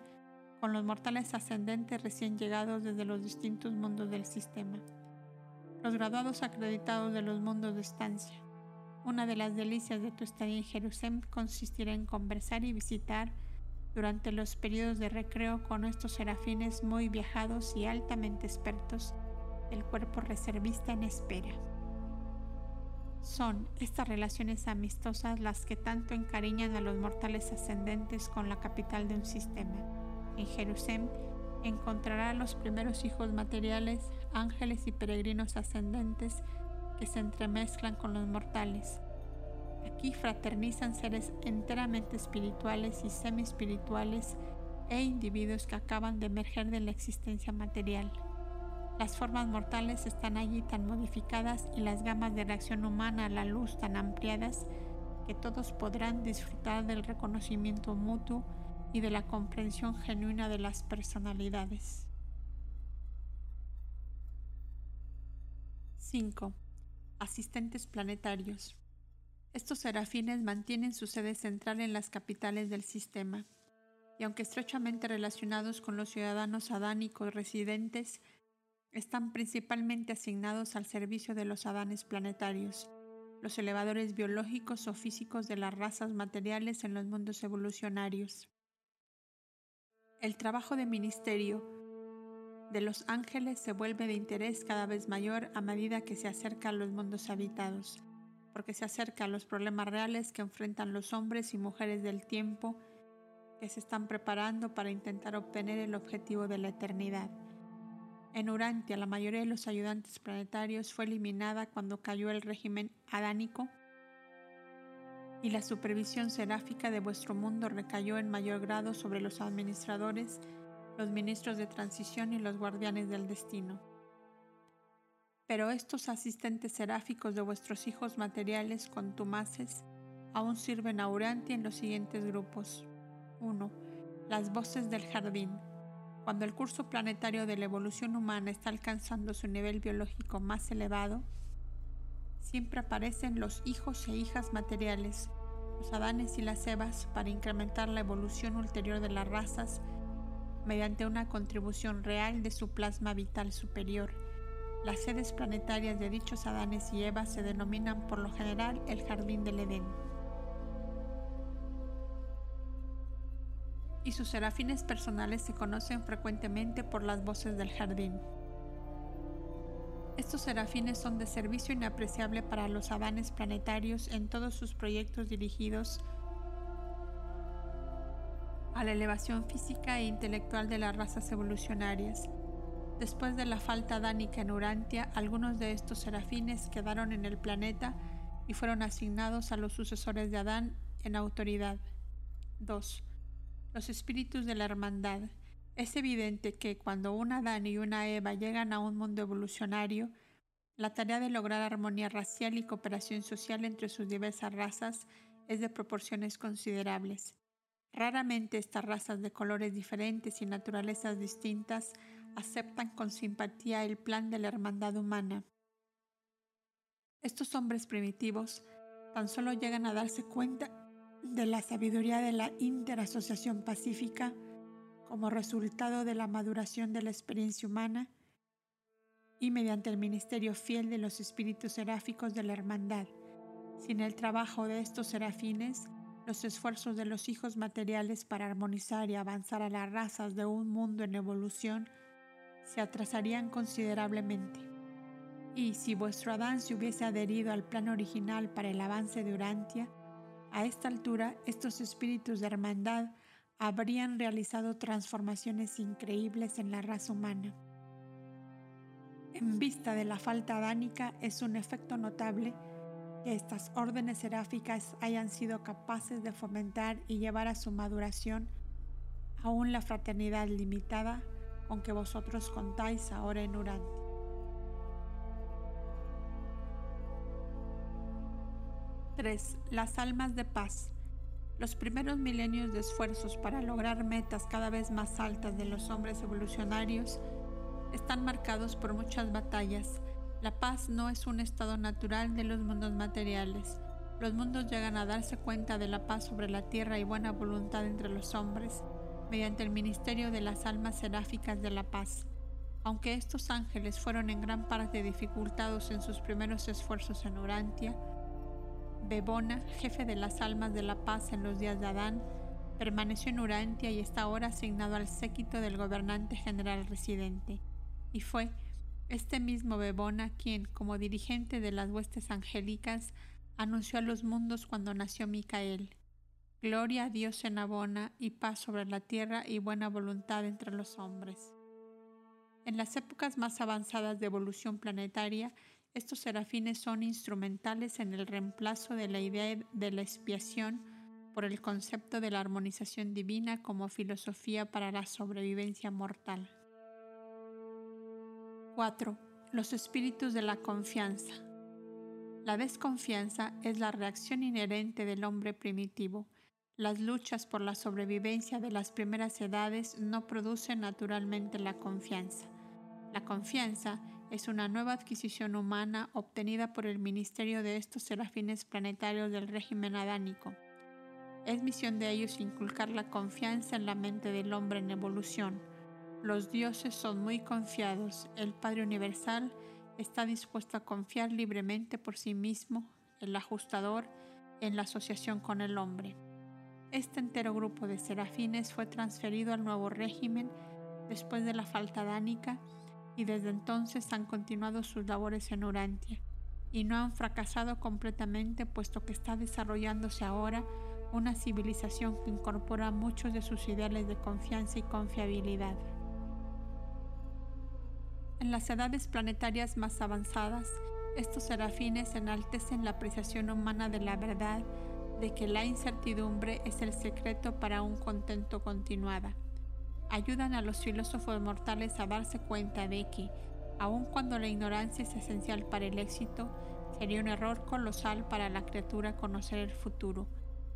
con los mortales ascendentes recién llegados desde los distintos mundos del sistema. Los graduados acreditados de los mundos de estancia. Una de las delicias de tu estadía en Jerusalén consistirá en conversar y visitar durante los periodos de recreo con estos serafines muy viajados y altamente expertos el cuerpo reservista en espera. Son estas relaciones amistosas las que tanto encariñan a los mortales ascendentes con la capital de un sistema. En Jerusalén encontrará a los primeros hijos materiales, ángeles y peregrinos ascendentes que se entremezclan con los mortales. Aquí fraternizan seres enteramente espirituales y semi-espirituales e individuos que acaban de emerger de la existencia material. Las formas mortales están allí tan modificadas y las gamas de reacción humana a la luz tan ampliadas que todos podrán disfrutar del reconocimiento mutuo y de la comprensión genuina de las personalidades. 5. Asistentes planetarios. Estos serafines mantienen su sede central en las capitales del sistema, y aunque estrechamente relacionados con los ciudadanos adánicos residentes, están principalmente asignados al servicio de los adanes planetarios, los elevadores biológicos o físicos de las razas materiales en los mundos evolucionarios. El trabajo de ministerio de los ángeles se vuelve de interés cada vez mayor a medida que se acerca a los mundos habitados, porque se acerca a los problemas reales que enfrentan los hombres y mujeres del tiempo que se están preparando para intentar obtener el objetivo de la eternidad. En Urantia, la mayoría de los ayudantes planetarios fue eliminada cuando cayó el régimen adánico y la supervisión seráfica de vuestro mundo recayó en mayor grado sobre los administradores, los ministros de transición y los guardianes del destino. Pero estos asistentes seráficos de vuestros hijos materiales contumaces aún sirven a Urantia en los siguientes grupos. 1. Las voces del jardín. Cuando el curso planetario de la evolución humana está alcanzando su nivel biológico más elevado, siempre aparecen los hijos e hijas materiales, los Adanes y las Evas, para incrementar la evolución ulterior de las razas mediante una contribución real de su plasma vital superior. Las sedes planetarias de dichos Adanes y Evas se denominan por lo general el Jardín del Edén. y sus serafines personales se conocen frecuentemente por las voces del jardín. Estos serafines son de servicio inapreciable para los adanes planetarios en todos sus proyectos dirigidos la elevación física e intelectual de las razas evolucionarias. Después de la falta adánica en Urantia, algunos de estos serafines quedaron en el planeta y fueron asignados a los sucesores de Adán en autoridad. 2 los espíritus de la hermandad. Es evidente que cuando un Adán y una Eva llegan a un mundo evolucionario, la tarea de lograr armonía racial y cooperación social entre sus diversas razas es de proporciones considerables. Raramente estas razas de colores diferentes y naturalezas distintas aceptan con simpatía el plan de la hermandad humana. Estos hombres primitivos tan solo llegan a darse cuenta de la sabiduría de la interasociación pacífica como resultado de la maduración de la experiencia humana y mediante el ministerio fiel de los espíritus seráficos de la hermandad. Sin el trabajo de estos serafines, los esfuerzos de los hijos materiales para armonizar y avanzar a las razas de un mundo en evolución se atrasarían considerablemente. Y si vuestro Adán se hubiese adherido al plan original para el avance de Urantia, a esta altura estos espíritus de hermandad habrían realizado transformaciones increíbles en la raza humana. En vista de la falta adánica es un efecto notable que estas órdenes seráficas hayan sido capaces de fomentar y llevar a su maduración aún la fraternidad limitada con que vosotros contáis ahora en. 3. Las almas de paz. Los primeros milenios de esfuerzos para lograr metas cada vez más altas de los hombres evolucionarios están marcados por muchas batallas. La paz no es un estado natural de los mundos materiales. Los mundos llegan a darse cuenta de la paz sobre la tierra y buena voluntad entre los hombres mediante el ministerio de las almas seráficas de la paz. Aunque estos ángeles fueron en gran parte dificultados en sus primeros esfuerzos en Urantia, Bebona, jefe de las almas de la paz en los días de Adán, permaneció en Urantia y está ahora asignado al séquito del gobernante general residente. Y fue este mismo Bebona quien, como dirigente de las huestes angélicas, anunció a los mundos cuando nació Micael. Gloria a Dios en Abona y paz sobre la tierra y buena voluntad entre los hombres. En las épocas más avanzadas de evolución planetaria, estos serafines son instrumentales en el reemplazo de la idea de la expiación por el concepto de la armonización divina como filosofía para la sobrevivencia mortal. 4. Los espíritus de la confianza. La desconfianza es la reacción inherente del hombre primitivo. Las luchas por la sobrevivencia de las primeras edades no producen naturalmente la confianza. La confianza es una nueva adquisición humana obtenida por el ministerio de estos serafines planetarios del régimen adánico. Es misión de ellos inculcar la confianza en la mente del hombre en evolución. Los dioses son muy confiados, el Padre Universal está dispuesto a confiar libremente por sí mismo, el ajustador, en la asociación con el hombre. Este entero grupo de serafines fue transferido al nuevo régimen después de la falta adánica y desde entonces han continuado sus labores en Urantia y no han fracasado completamente puesto que está desarrollándose ahora una civilización que incorpora muchos de sus ideales de confianza y confiabilidad. En las edades planetarias más avanzadas, estos serafines enaltecen la apreciación humana de la verdad de que la incertidumbre es el secreto para un contento continuada ayudan a los filósofos mortales a darse cuenta de que, aun cuando la ignorancia es esencial para el éxito, sería un error colosal para la criatura conocer el futuro.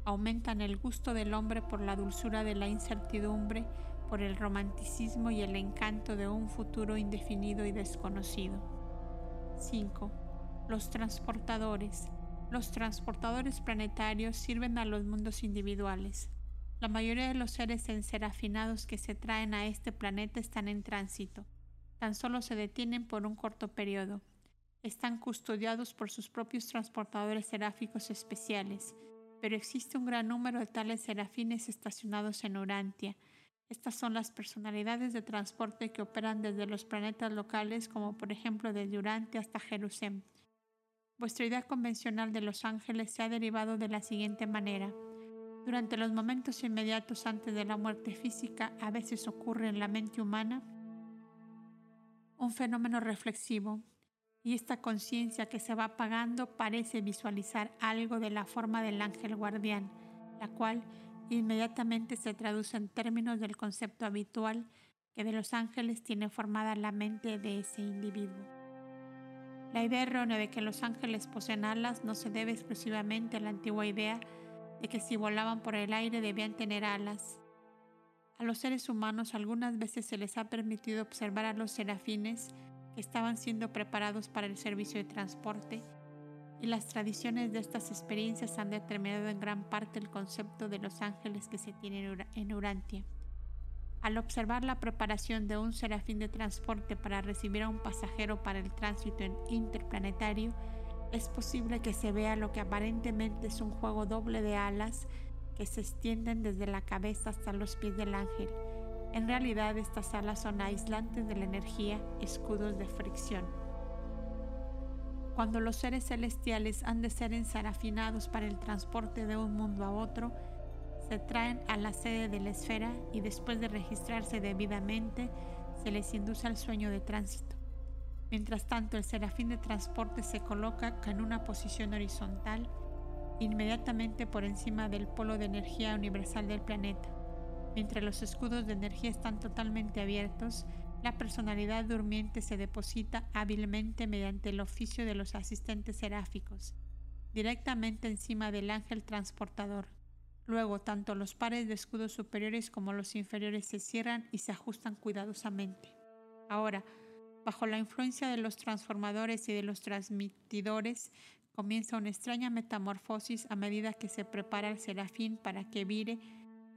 Aumentan el gusto del hombre por la dulzura de la incertidumbre, por el romanticismo y el encanto de un futuro indefinido y desconocido. 5. Los transportadores. Los transportadores planetarios sirven a los mundos individuales. La mayoría de los seres enserafinados que se traen a este planeta están en tránsito. Tan solo se detienen por un corto periodo. Están custodiados por sus propios transportadores seráficos especiales, pero existe un gran número de tales serafines estacionados en Urantia. Estas son las personalidades de transporte que operan desde los planetas locales, como por ejemplo desde Urantia hasta Jerusalén. Vuestra idea convencional de los ángeles se ha derivado de la siguiente manera. Durante los momentos inmediatos antes de la muerte física, a veces ocurre en la mente humana un fenómeno reflexivo y esta conciencia que se va apagando parece visualizar algo de la forma del ángel guardián, la cual inmediatamente se traduce en términos del concepto habitual que de los ángeles tiene formada la mente de ese individuo. La idea errónea de que los ángeles poseen alas no se debe exclusivamente a la antigua idea de que si volaban por el aire debían tener alas. A los seres humanos algunas veces se les ha permitido observar a los serafines que estaban siendo preparados para el servicio de transporte y las tradiciones de estas experiencias han determinado en gran parte el concepto de los ángeles que se tienen en Urantia. Al observar la preparación de un serafín de transporte para recibir a un pasajero para el tránsito interplanetario, es posible que se vea lo que aparentemente es un juego doble de alas que se extienden desde la cabeza hasta los pies del ángel. En realidad estas alas son aislantes de la energía, escudos de fricción. Cuando los seres celestiales han de ser ensarafinados para el transporte de un mundo a otro, se traen a la sede de la esfera y después de registrarse debidamente, se les induce al sueño de tránsito. Mientras tanto, el serafín de transporte se coloca en una posición horizontal, inmediatamente por encima del polo de energía universal del planeta. Mientras los escudos de energía están totalmente abiertos, la personalidad durmiente se deposita hábilmente mediante el oficio de los asistentes seráficos, directamente encima del ángel transportador. Luego, tanto los pares de escudos superiores como los inferiores se cierran y se ajustan cuidadosamente. Ahora, bajo la influencia de los transformadores y de los transmitidores, comienza una extraña metamorfosis a medida que se prepara el serafín para que vire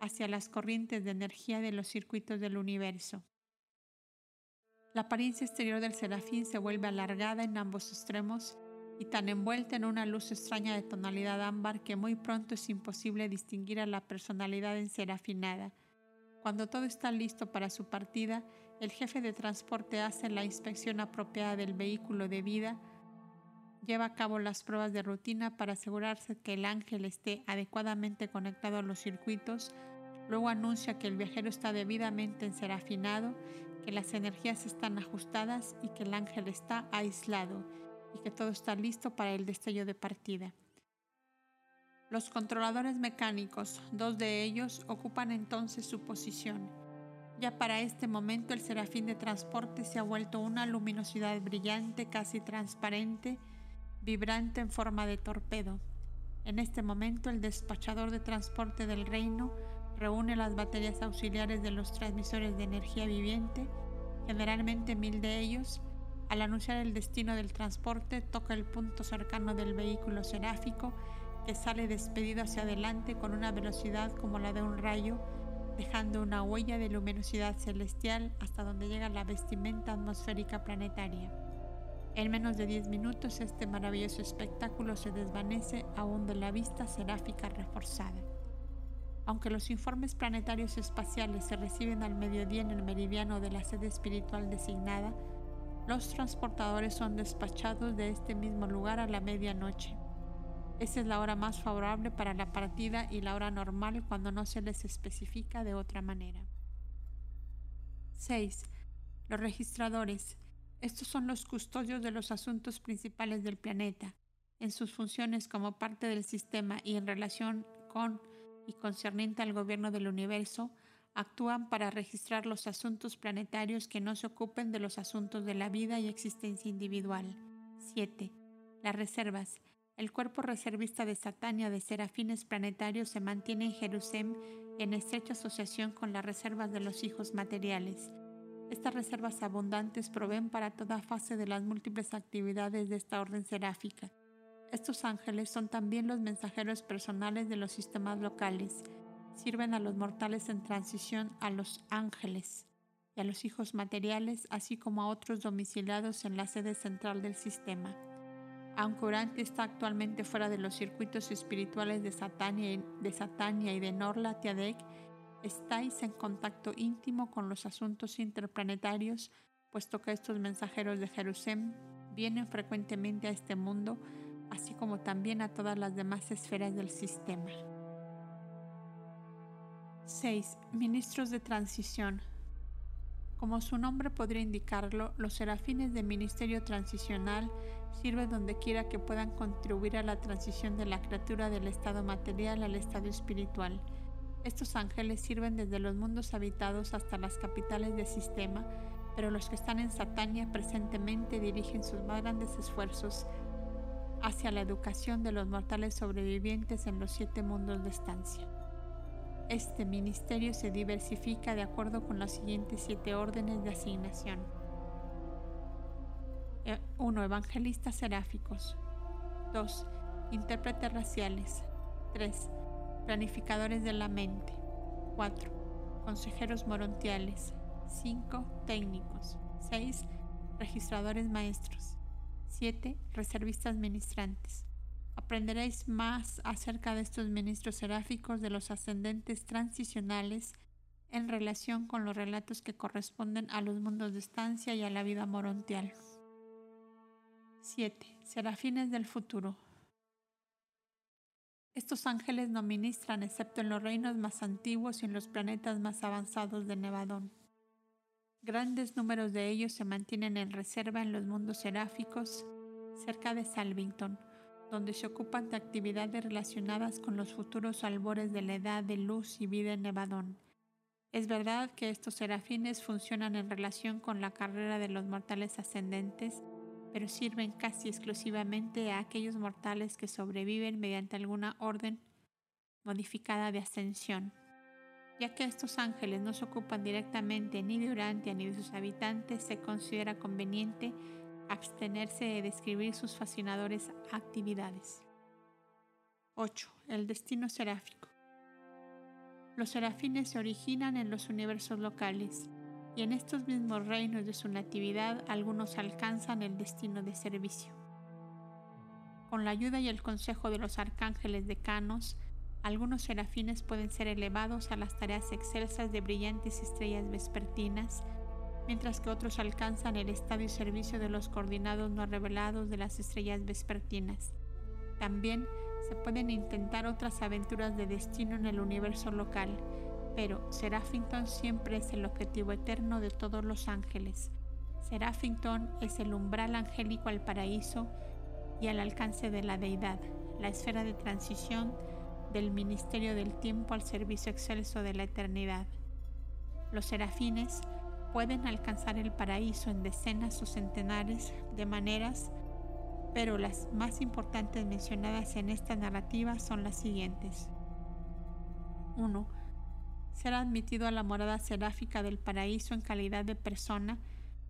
hacia las corrientes de energía de los circuitos del universo. La apariencia exterior del serafín se vuelve alargada en ambos extremos y tan envuelta en una luz extraña de tonalidad ámbar que muy pronto es imposible distinguir a la personalidad serafinada. Cuando todo está listo para su partida, el jefe de transporte hace la inspección apropiada del vehículo de vida, lleva a cabo las pruebas de rutina para asegurarse que el ángel esté adecuadamente conectado a los circuitos, luego anuncia que el viajero está debidamente enserafinado que las energías están ajustadas y que el ángel está aislado y que todo está listo para el destello de partida. Los controladores mecánicos, dos de ellos, ocupan entonces su posición. Ya para este momento el serafín de transporte se ha vuelto una luminosidad brillante, casi transparente, vibrante en forma de torpedo. En este momento el despachador de transporte del reino reúne las baterías auxiliares de los transmisores de energía viviente, generalmente mil de ellos. Al anunciar el destino del transporte, toca el punto cercano del vehículo seráfico que sale despedido hacia adelante con una velocidad como la de un rayo, dejando una huella de luminosidad celestial hasta donde llega la vestimenta atmosférica planetaria. En menos de 10 minutos este maravilloso espectáculo se desvanece aún de la vista seráfica reforzada. Aunque los informes planetarios espaciales se reciben al mediodía en el meridiano de la sede espiritual designada, los transportadores son despachados de este mismo lugar a la medianoche. Esa es la hora más favorable para la partida y la hora normal cuando no se les especifica de otra manera. 6. Los registradores. Estos son los custodios de los asuntos principales del planeta, en sus funciones como parte del sistema y en relación con y concerniente al gobierno del universo, actúan para registrar los asuntos planetarios que no se ocupen de los asuntos de la vida y existencia individual. 7. Las reservas. El cuerpo reservista de Satania de serafines planetarios se mantiene en Jerusalén en estrecha asociación con las reservas de los hijos materiales. Estas reservas abundantes proveen para toda fase de las múltiples actividades de esta orden seráfica estos ángeles son también los mensajeros personales de los sistemas locales. Sirven a los mortales en transición a los ángeles y a los hijos materiales, así como a otros domiciliados en la sede central del sistema. Aunque Urantia está actualmente fuera de los circuitos espirituales de Satania y de, y de Norla Tiadek, estáis en contacto íntimo con los asuntos interplanetarios, puesto que estos mensajeros de Jerusalén vienen frecuentemente a este mundo así como también a todas las demás esferas del sistema. 6. Ministros de transición. Como su nombre podría indicarlo, los serafines del Ministerio Transicional sirven donde quiera que puedan contribuir a la transición de la criatura del estado material al estado espiritual. Estos ángeles sirven desde los mundos habitados hasta las capitales del sistema, pero los que están en Satania presentemente dirigen sus más grandes esfuerzos hacia la educación de los mortales sobrevivientes en los siete mundos de estancia. Este ministerio se diversifica de acuerdo con las siguientes siete órdenes de asignación. 1. E, evangelistas seráficos. 2. Intérpretes raciales. 3. Planificadores de la mente. 4. Consejeros morontiales. 5. Técnicos. 6. Registradores maestros. 7. Reservistas ministrantes. Aprenderéis más acerca de estos ministros seráficos de los ascendentes transicionales en relación con los relatos que corresponden a los mundos de estancia y a la vida morontial. 7. Serafines del futuro. Estos ángeles no ministran excepto en los reinos más antiguos y en los planetas más avanzados de Nevadón. Grandes números de ellos se mantienen en reserva en los mundos seráficos cerca de Salvington, donde se ocupan de actividades relacionadas con los futuros albores de la edad de luz y vida en Nevadón. Es verdad que estos serafines funcionan en relación con la carrera de los mortales ascendentes, pero sirven casi exclusivamente a aquellos mortales que sobreviven mediante alguna orden modificada de ascensión, ya que estos ángeles no se ocupan directamente ni de Urantia ni de sus habitantes, se considera conveniente abstenerse de describir sus fascinadores actividades. 8. El destino seráfico. Los serafines se originan en los universos locales y en estos mismos reinos de su natividad algunos alcanzan el destino de servicio. Con la ayuda y el consejo de los arcángeles decanos, algunos serafines pueden ser elevados a las tareas excelsas de brillantes estrellas vespertinas, mientras que otros alcanzan el estado y servicio de los coordinados no revelados de las estrellas vespertinas. También se pueden intentar otras aventuras de destino en el universo local, pero Seraphington siempre es el objetivo eterno de todos los ángeles. Seraphington es el umbral angélico al paraíso y al alcance de la deidad, la esfera de transición del ministerio del tiempo al servicio excelso de la eternidad. Los serafines pueden alcanzar el paraíso en decenas o centenares de maneras, pero las más importantes mencionadas en esta narrativa son las siguientes. 1 ser admitido a la morada seráfica del paraíso en calidad de persona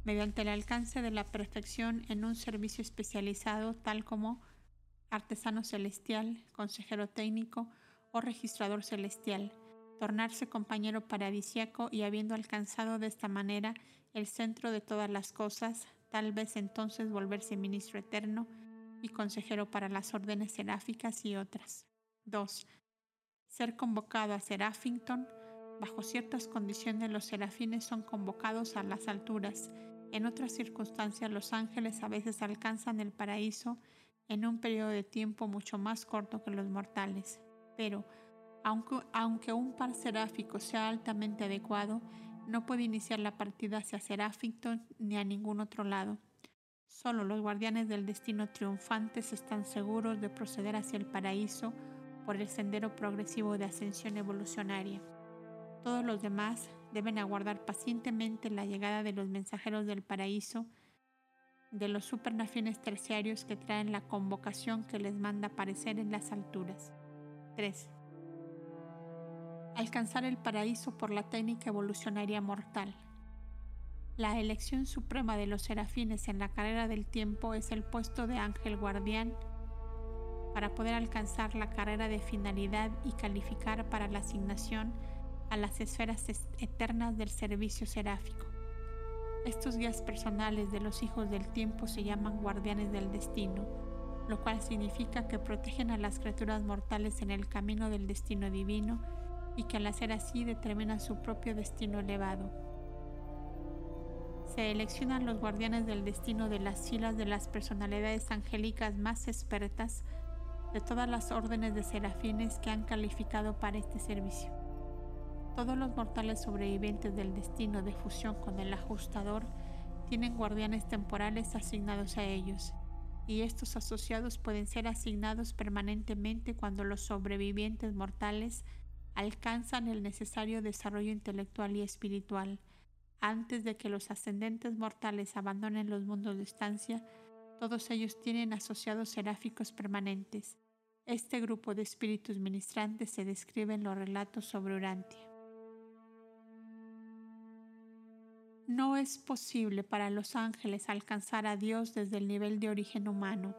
mediante el alcance de la perfección en un servicio especializado tal como artesano celestial, consejero técnico o registrador celestial, tornarse compañero paradisiaco y habiendo alcanzado de esta manera el centro de todas las cosas, tal vez entonces volverse ministro eterno y consejero para las órdenes seráficas y otras. 2. Ser convocado a Seraphington Bajo ciertas condiciones los serafines son convocados a las alturas. En otras circunstancias los ángeles a veces alcanzan el paraíso en un periodo de tiempo mucho más corto que los mortales. Pero, aunque, un par seráfico sea altamente adecuado, no puede iniciar la partida hacia Seráfico ni a ningún otro lado. Solo los guardianes del destino triunfantes están seguros de proceder hacia el paraíso por el sendero progresivo de ascensión evolucionaria. Todos los demás deben aguardar pacientemente la llegada de los mensajeros del paraíso, de los supernafines terciarios que traen la convocación que les manda aparecer en las alturas. 3. Alcanzar el paraíso por la técnica evolucionaria mortal. La elección suprema de los serafines en la carrera del tiempo es el puesto de ángel guardián para poder alcanzar la carrera de finalidad y calificar para la asignación a las esferas eternas del servicio seráfico. Estos guías personales de los hijos del tiempo se llaman guardianes del destino, lo cual significa que protegen a las criaturas mortales en el camino del destino divino y que al hacer así determinan su propio destino elevado. Se eleccionan los guardianes del destino de las filas de las personalidades angélicas más expertas de todas las órdenes de serafines que han calificado para este servicio. Todos los mortales sobrevivientes del destino de fusión con el ajustador tienen guardianes temporales asignados a ellos, y estos asociados pueden ser asignados permanentemente cuando los sobrevivientes mortales alcanzan el necesario desarrollo intelectual y espiritual. Antes de que los ascendentes mortales abandonen los mundos de estancia, todos ellos tienen asociados seráficos permanentes. Este grupo de espíritus ministrantes se describe en los relatos sobre Urantia. No es posible para los ángeles alcanzar a Dios desde el nivel de origen humano,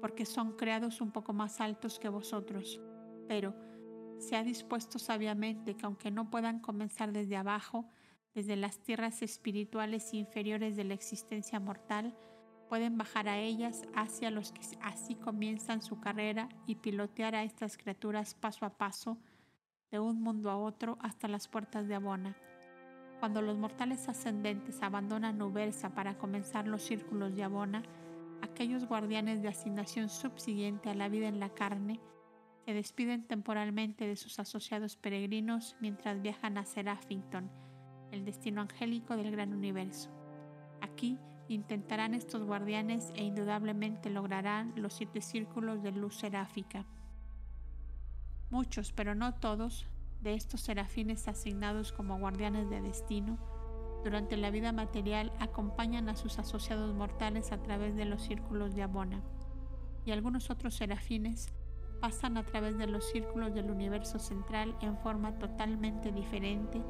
porque son creados un poco más altos que vosotros, pero se ha dispuesto sabiamente que aunque no puedan comenzar desde abajo, desde las tierras espirituales inferiores de la existencia mortal, pueden bajar a ellas hacia los que así comienzan su carrera y pilotear a estas criaturas paso a paso, de un mundo a otro hasta las puertas de Abona cuando los mortales ascendentes abandonan Ubersa para comenzar los círculos de Abona, aquellos guardianes de asignación subsiguiente a la vida en la carne se despiden temporalmente de sus asociados peregrinos mientras viajan a Seraphington, el destino angélico del gran universo. Aquí intentarán estos guardianes e indudablemente lograrán los siete círculos de luz seráfica. Muchos, pero no todos, de estos serafines asignados como guardianes de destino, durante la vida material acompañan a sus asociados mortales a través de los círculos de Abona, y algunos otros serafines pasan a través de los círculos del universo central en forma totalmente diferente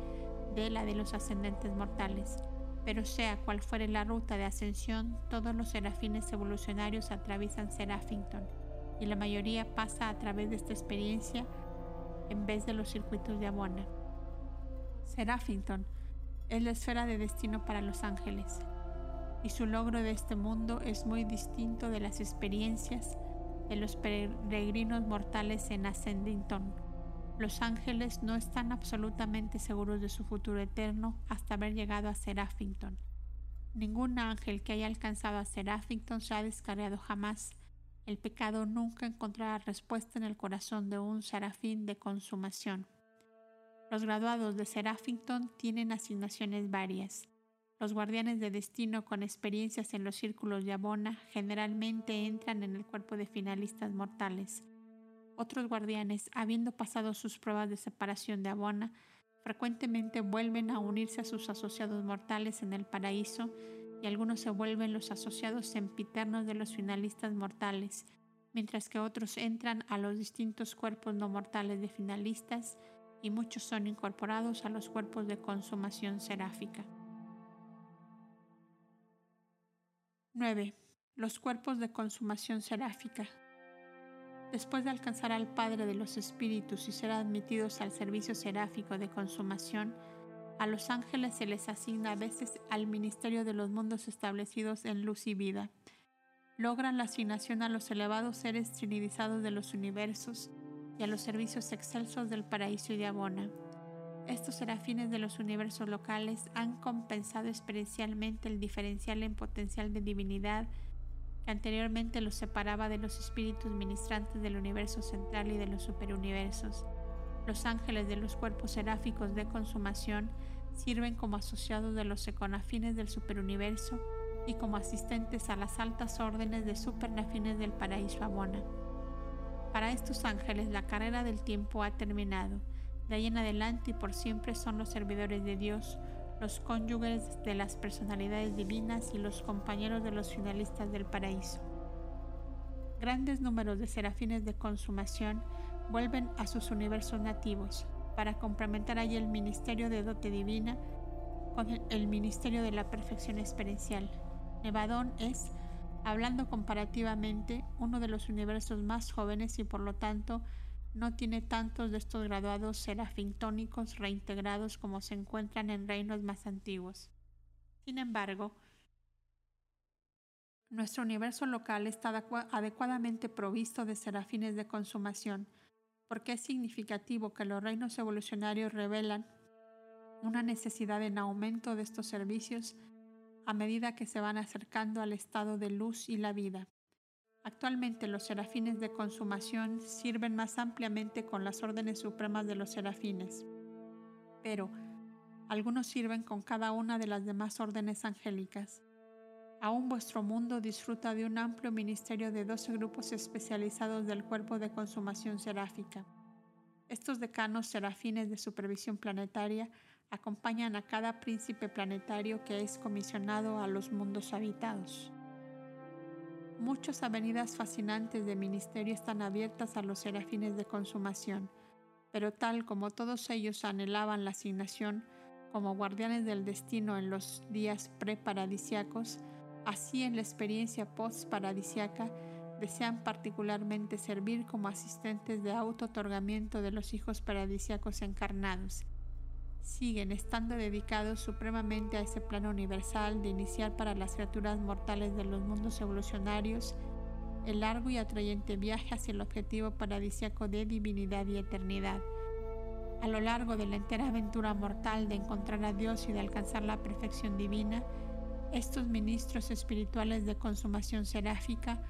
de la de los ascendentes mortales. Pero sea cual fuere la ruta de ascensión, todos los serafines evolucionarios atraviesan Seraphington y la mayoría pasa a través de esta experiencia en vez de los circuitos de Abona. Seraphington es la esfera de destino para los ángeles y su logro de este mundo es muy distinto de las experiencias de los peregrinos mortales en Ascendington. Los ángeles no están absolutamente seguros de su futuro eterno hasta haber llegado a Seraphington. Ningún ángel que haya alcanzado a Seraphington se ha descarriado jamás. El pecado nunca encontrará respuesta en el corazón de un serafín de consumación. Los graduados de Seraphington tienen asignaciones varias. Los guardianes de destino con experiencias en los círculos de Abona generalmente entran en el cuerpo de finalistas mortales. Otros guardianes, habiendo pasado sus pruebas de separación de Abona, frecuentemente vuelven a unirse a sus asociados mortales en el paraíso y algunos se vuelven los asociados sempiternos de los finalistas mortales, mientras que otros entran a los distintos cuerpos no mortales de finalistas y muchos son incorporados a los cuerpos de consumación seráfica. 9. Los cuerpos de consumación seráfica. Después de alcanzar al Padre de los Espíritus y ser admitidos al servicio seráfico de consumación, a los ángeles se les asigna a veces al ministerio de los mundos establecidos en luz y vida. Logran la asignación a los elevados seres trinidizados de los universos y a los servicios excelsos del paraíso y de Abona. Estos serafines de los universos locales han compensado experiencialmente el diferencial en potencial de divinidad que anteriormente los separaba de los espíritus ministrantes del universo central y de los superuniversos. Los ángeles de los cuerpos seráficos de consumación sirven como asociados de los econafines del superuniverso y como asistentes a las altas órdenes de supernafines del paraíso Abona. Para estos ángeles la carrera del tiempo ha terminado. De ahí en adelante y por siempre son los servidores de Dios, los cónyuges de las personalidades divinas y los compañeros de los finalistas del paraíso. Grandes números de serafines de consumación vuelven a sus universos nativos para complementar allí el ministerio de dote divina con el ministerio de la perfección experiencial. Nevadón es hablando comparativamente, uno de los universos más jóvenes y por lo tanto no tiene tantos de estos graduados serafintónicos reintegrados como se encuentran en reinos más antiguos. Sin embargo, nuestro universo local está adecuadamente provisto de serafines de consumación, porque es significativo que los reinos evolucionarios revelan una necesidad en aumento de estos servicios a medida que se van acercando al estado de luz y la vida. Actualmente los serafines de consumación sirven más ampliamente con las órdenes supremas de los serafines, pero algunos sirven con cada una de las demás órdenes angélicas. Aún vuestro mundo disfruta de un amplio ministerio de 12 grupos especializados del cuerpo de consumación seráfica. Estos decanos serafines de supervisión planetaria acompañan a cada príncipe planetario que es comisionado a los mundos habitados. Muchas avenidas fascinantes de ministerio están abiertas a los serafines de consumación, pero tal como todos ellos anhelaban la asignación como guardianes del destino en los días pre-paradisiacos, así en la experiencia post-paradisiaca desean particularmente servir como asistentes de auto-otorgamiento de los hijos paradisiacos encarnados siguen estando dedicados supremamente a ese plano universal de iniciar para las criaturas mortales de los mundos evolucionarios el largo y atrayente viaje hacia el objetivo paradisiaco de divinidad y eternidad. A lo largo de la entera aventura mortal de encontrar a Dios y de alcanzar la perfección divina, Estos ministros espirituales de consumación seráfica,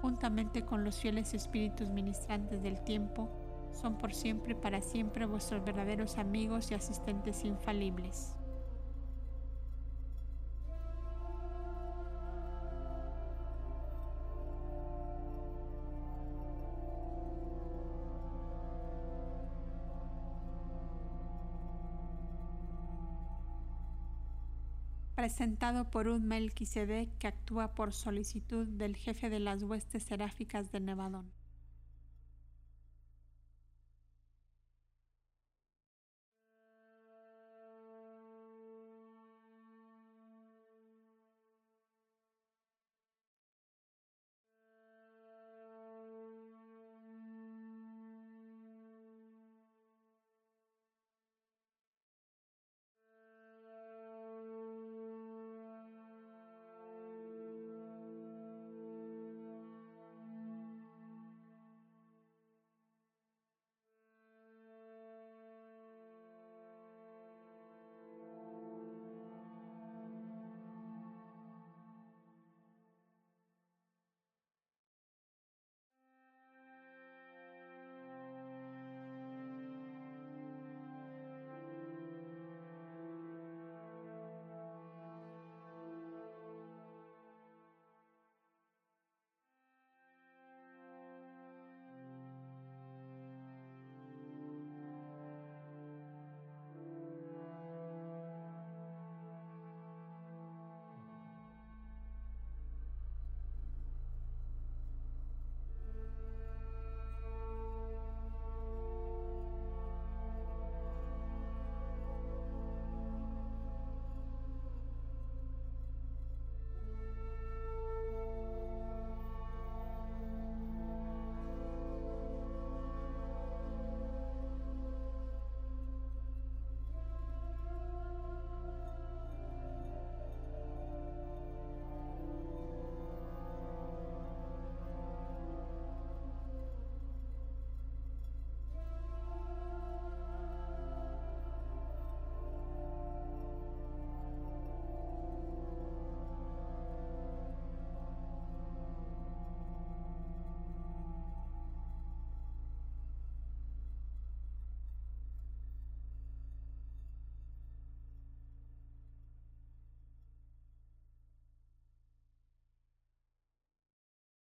juntamente con los fieles espíritus ministrantes del tiempo, son por siempre y para siempre vuestros verdaderos amigos y asistentes infalibles. Presentado por un Melquisedec que actúa por solicitud del jefe de las huestes seráficas de Nevadón.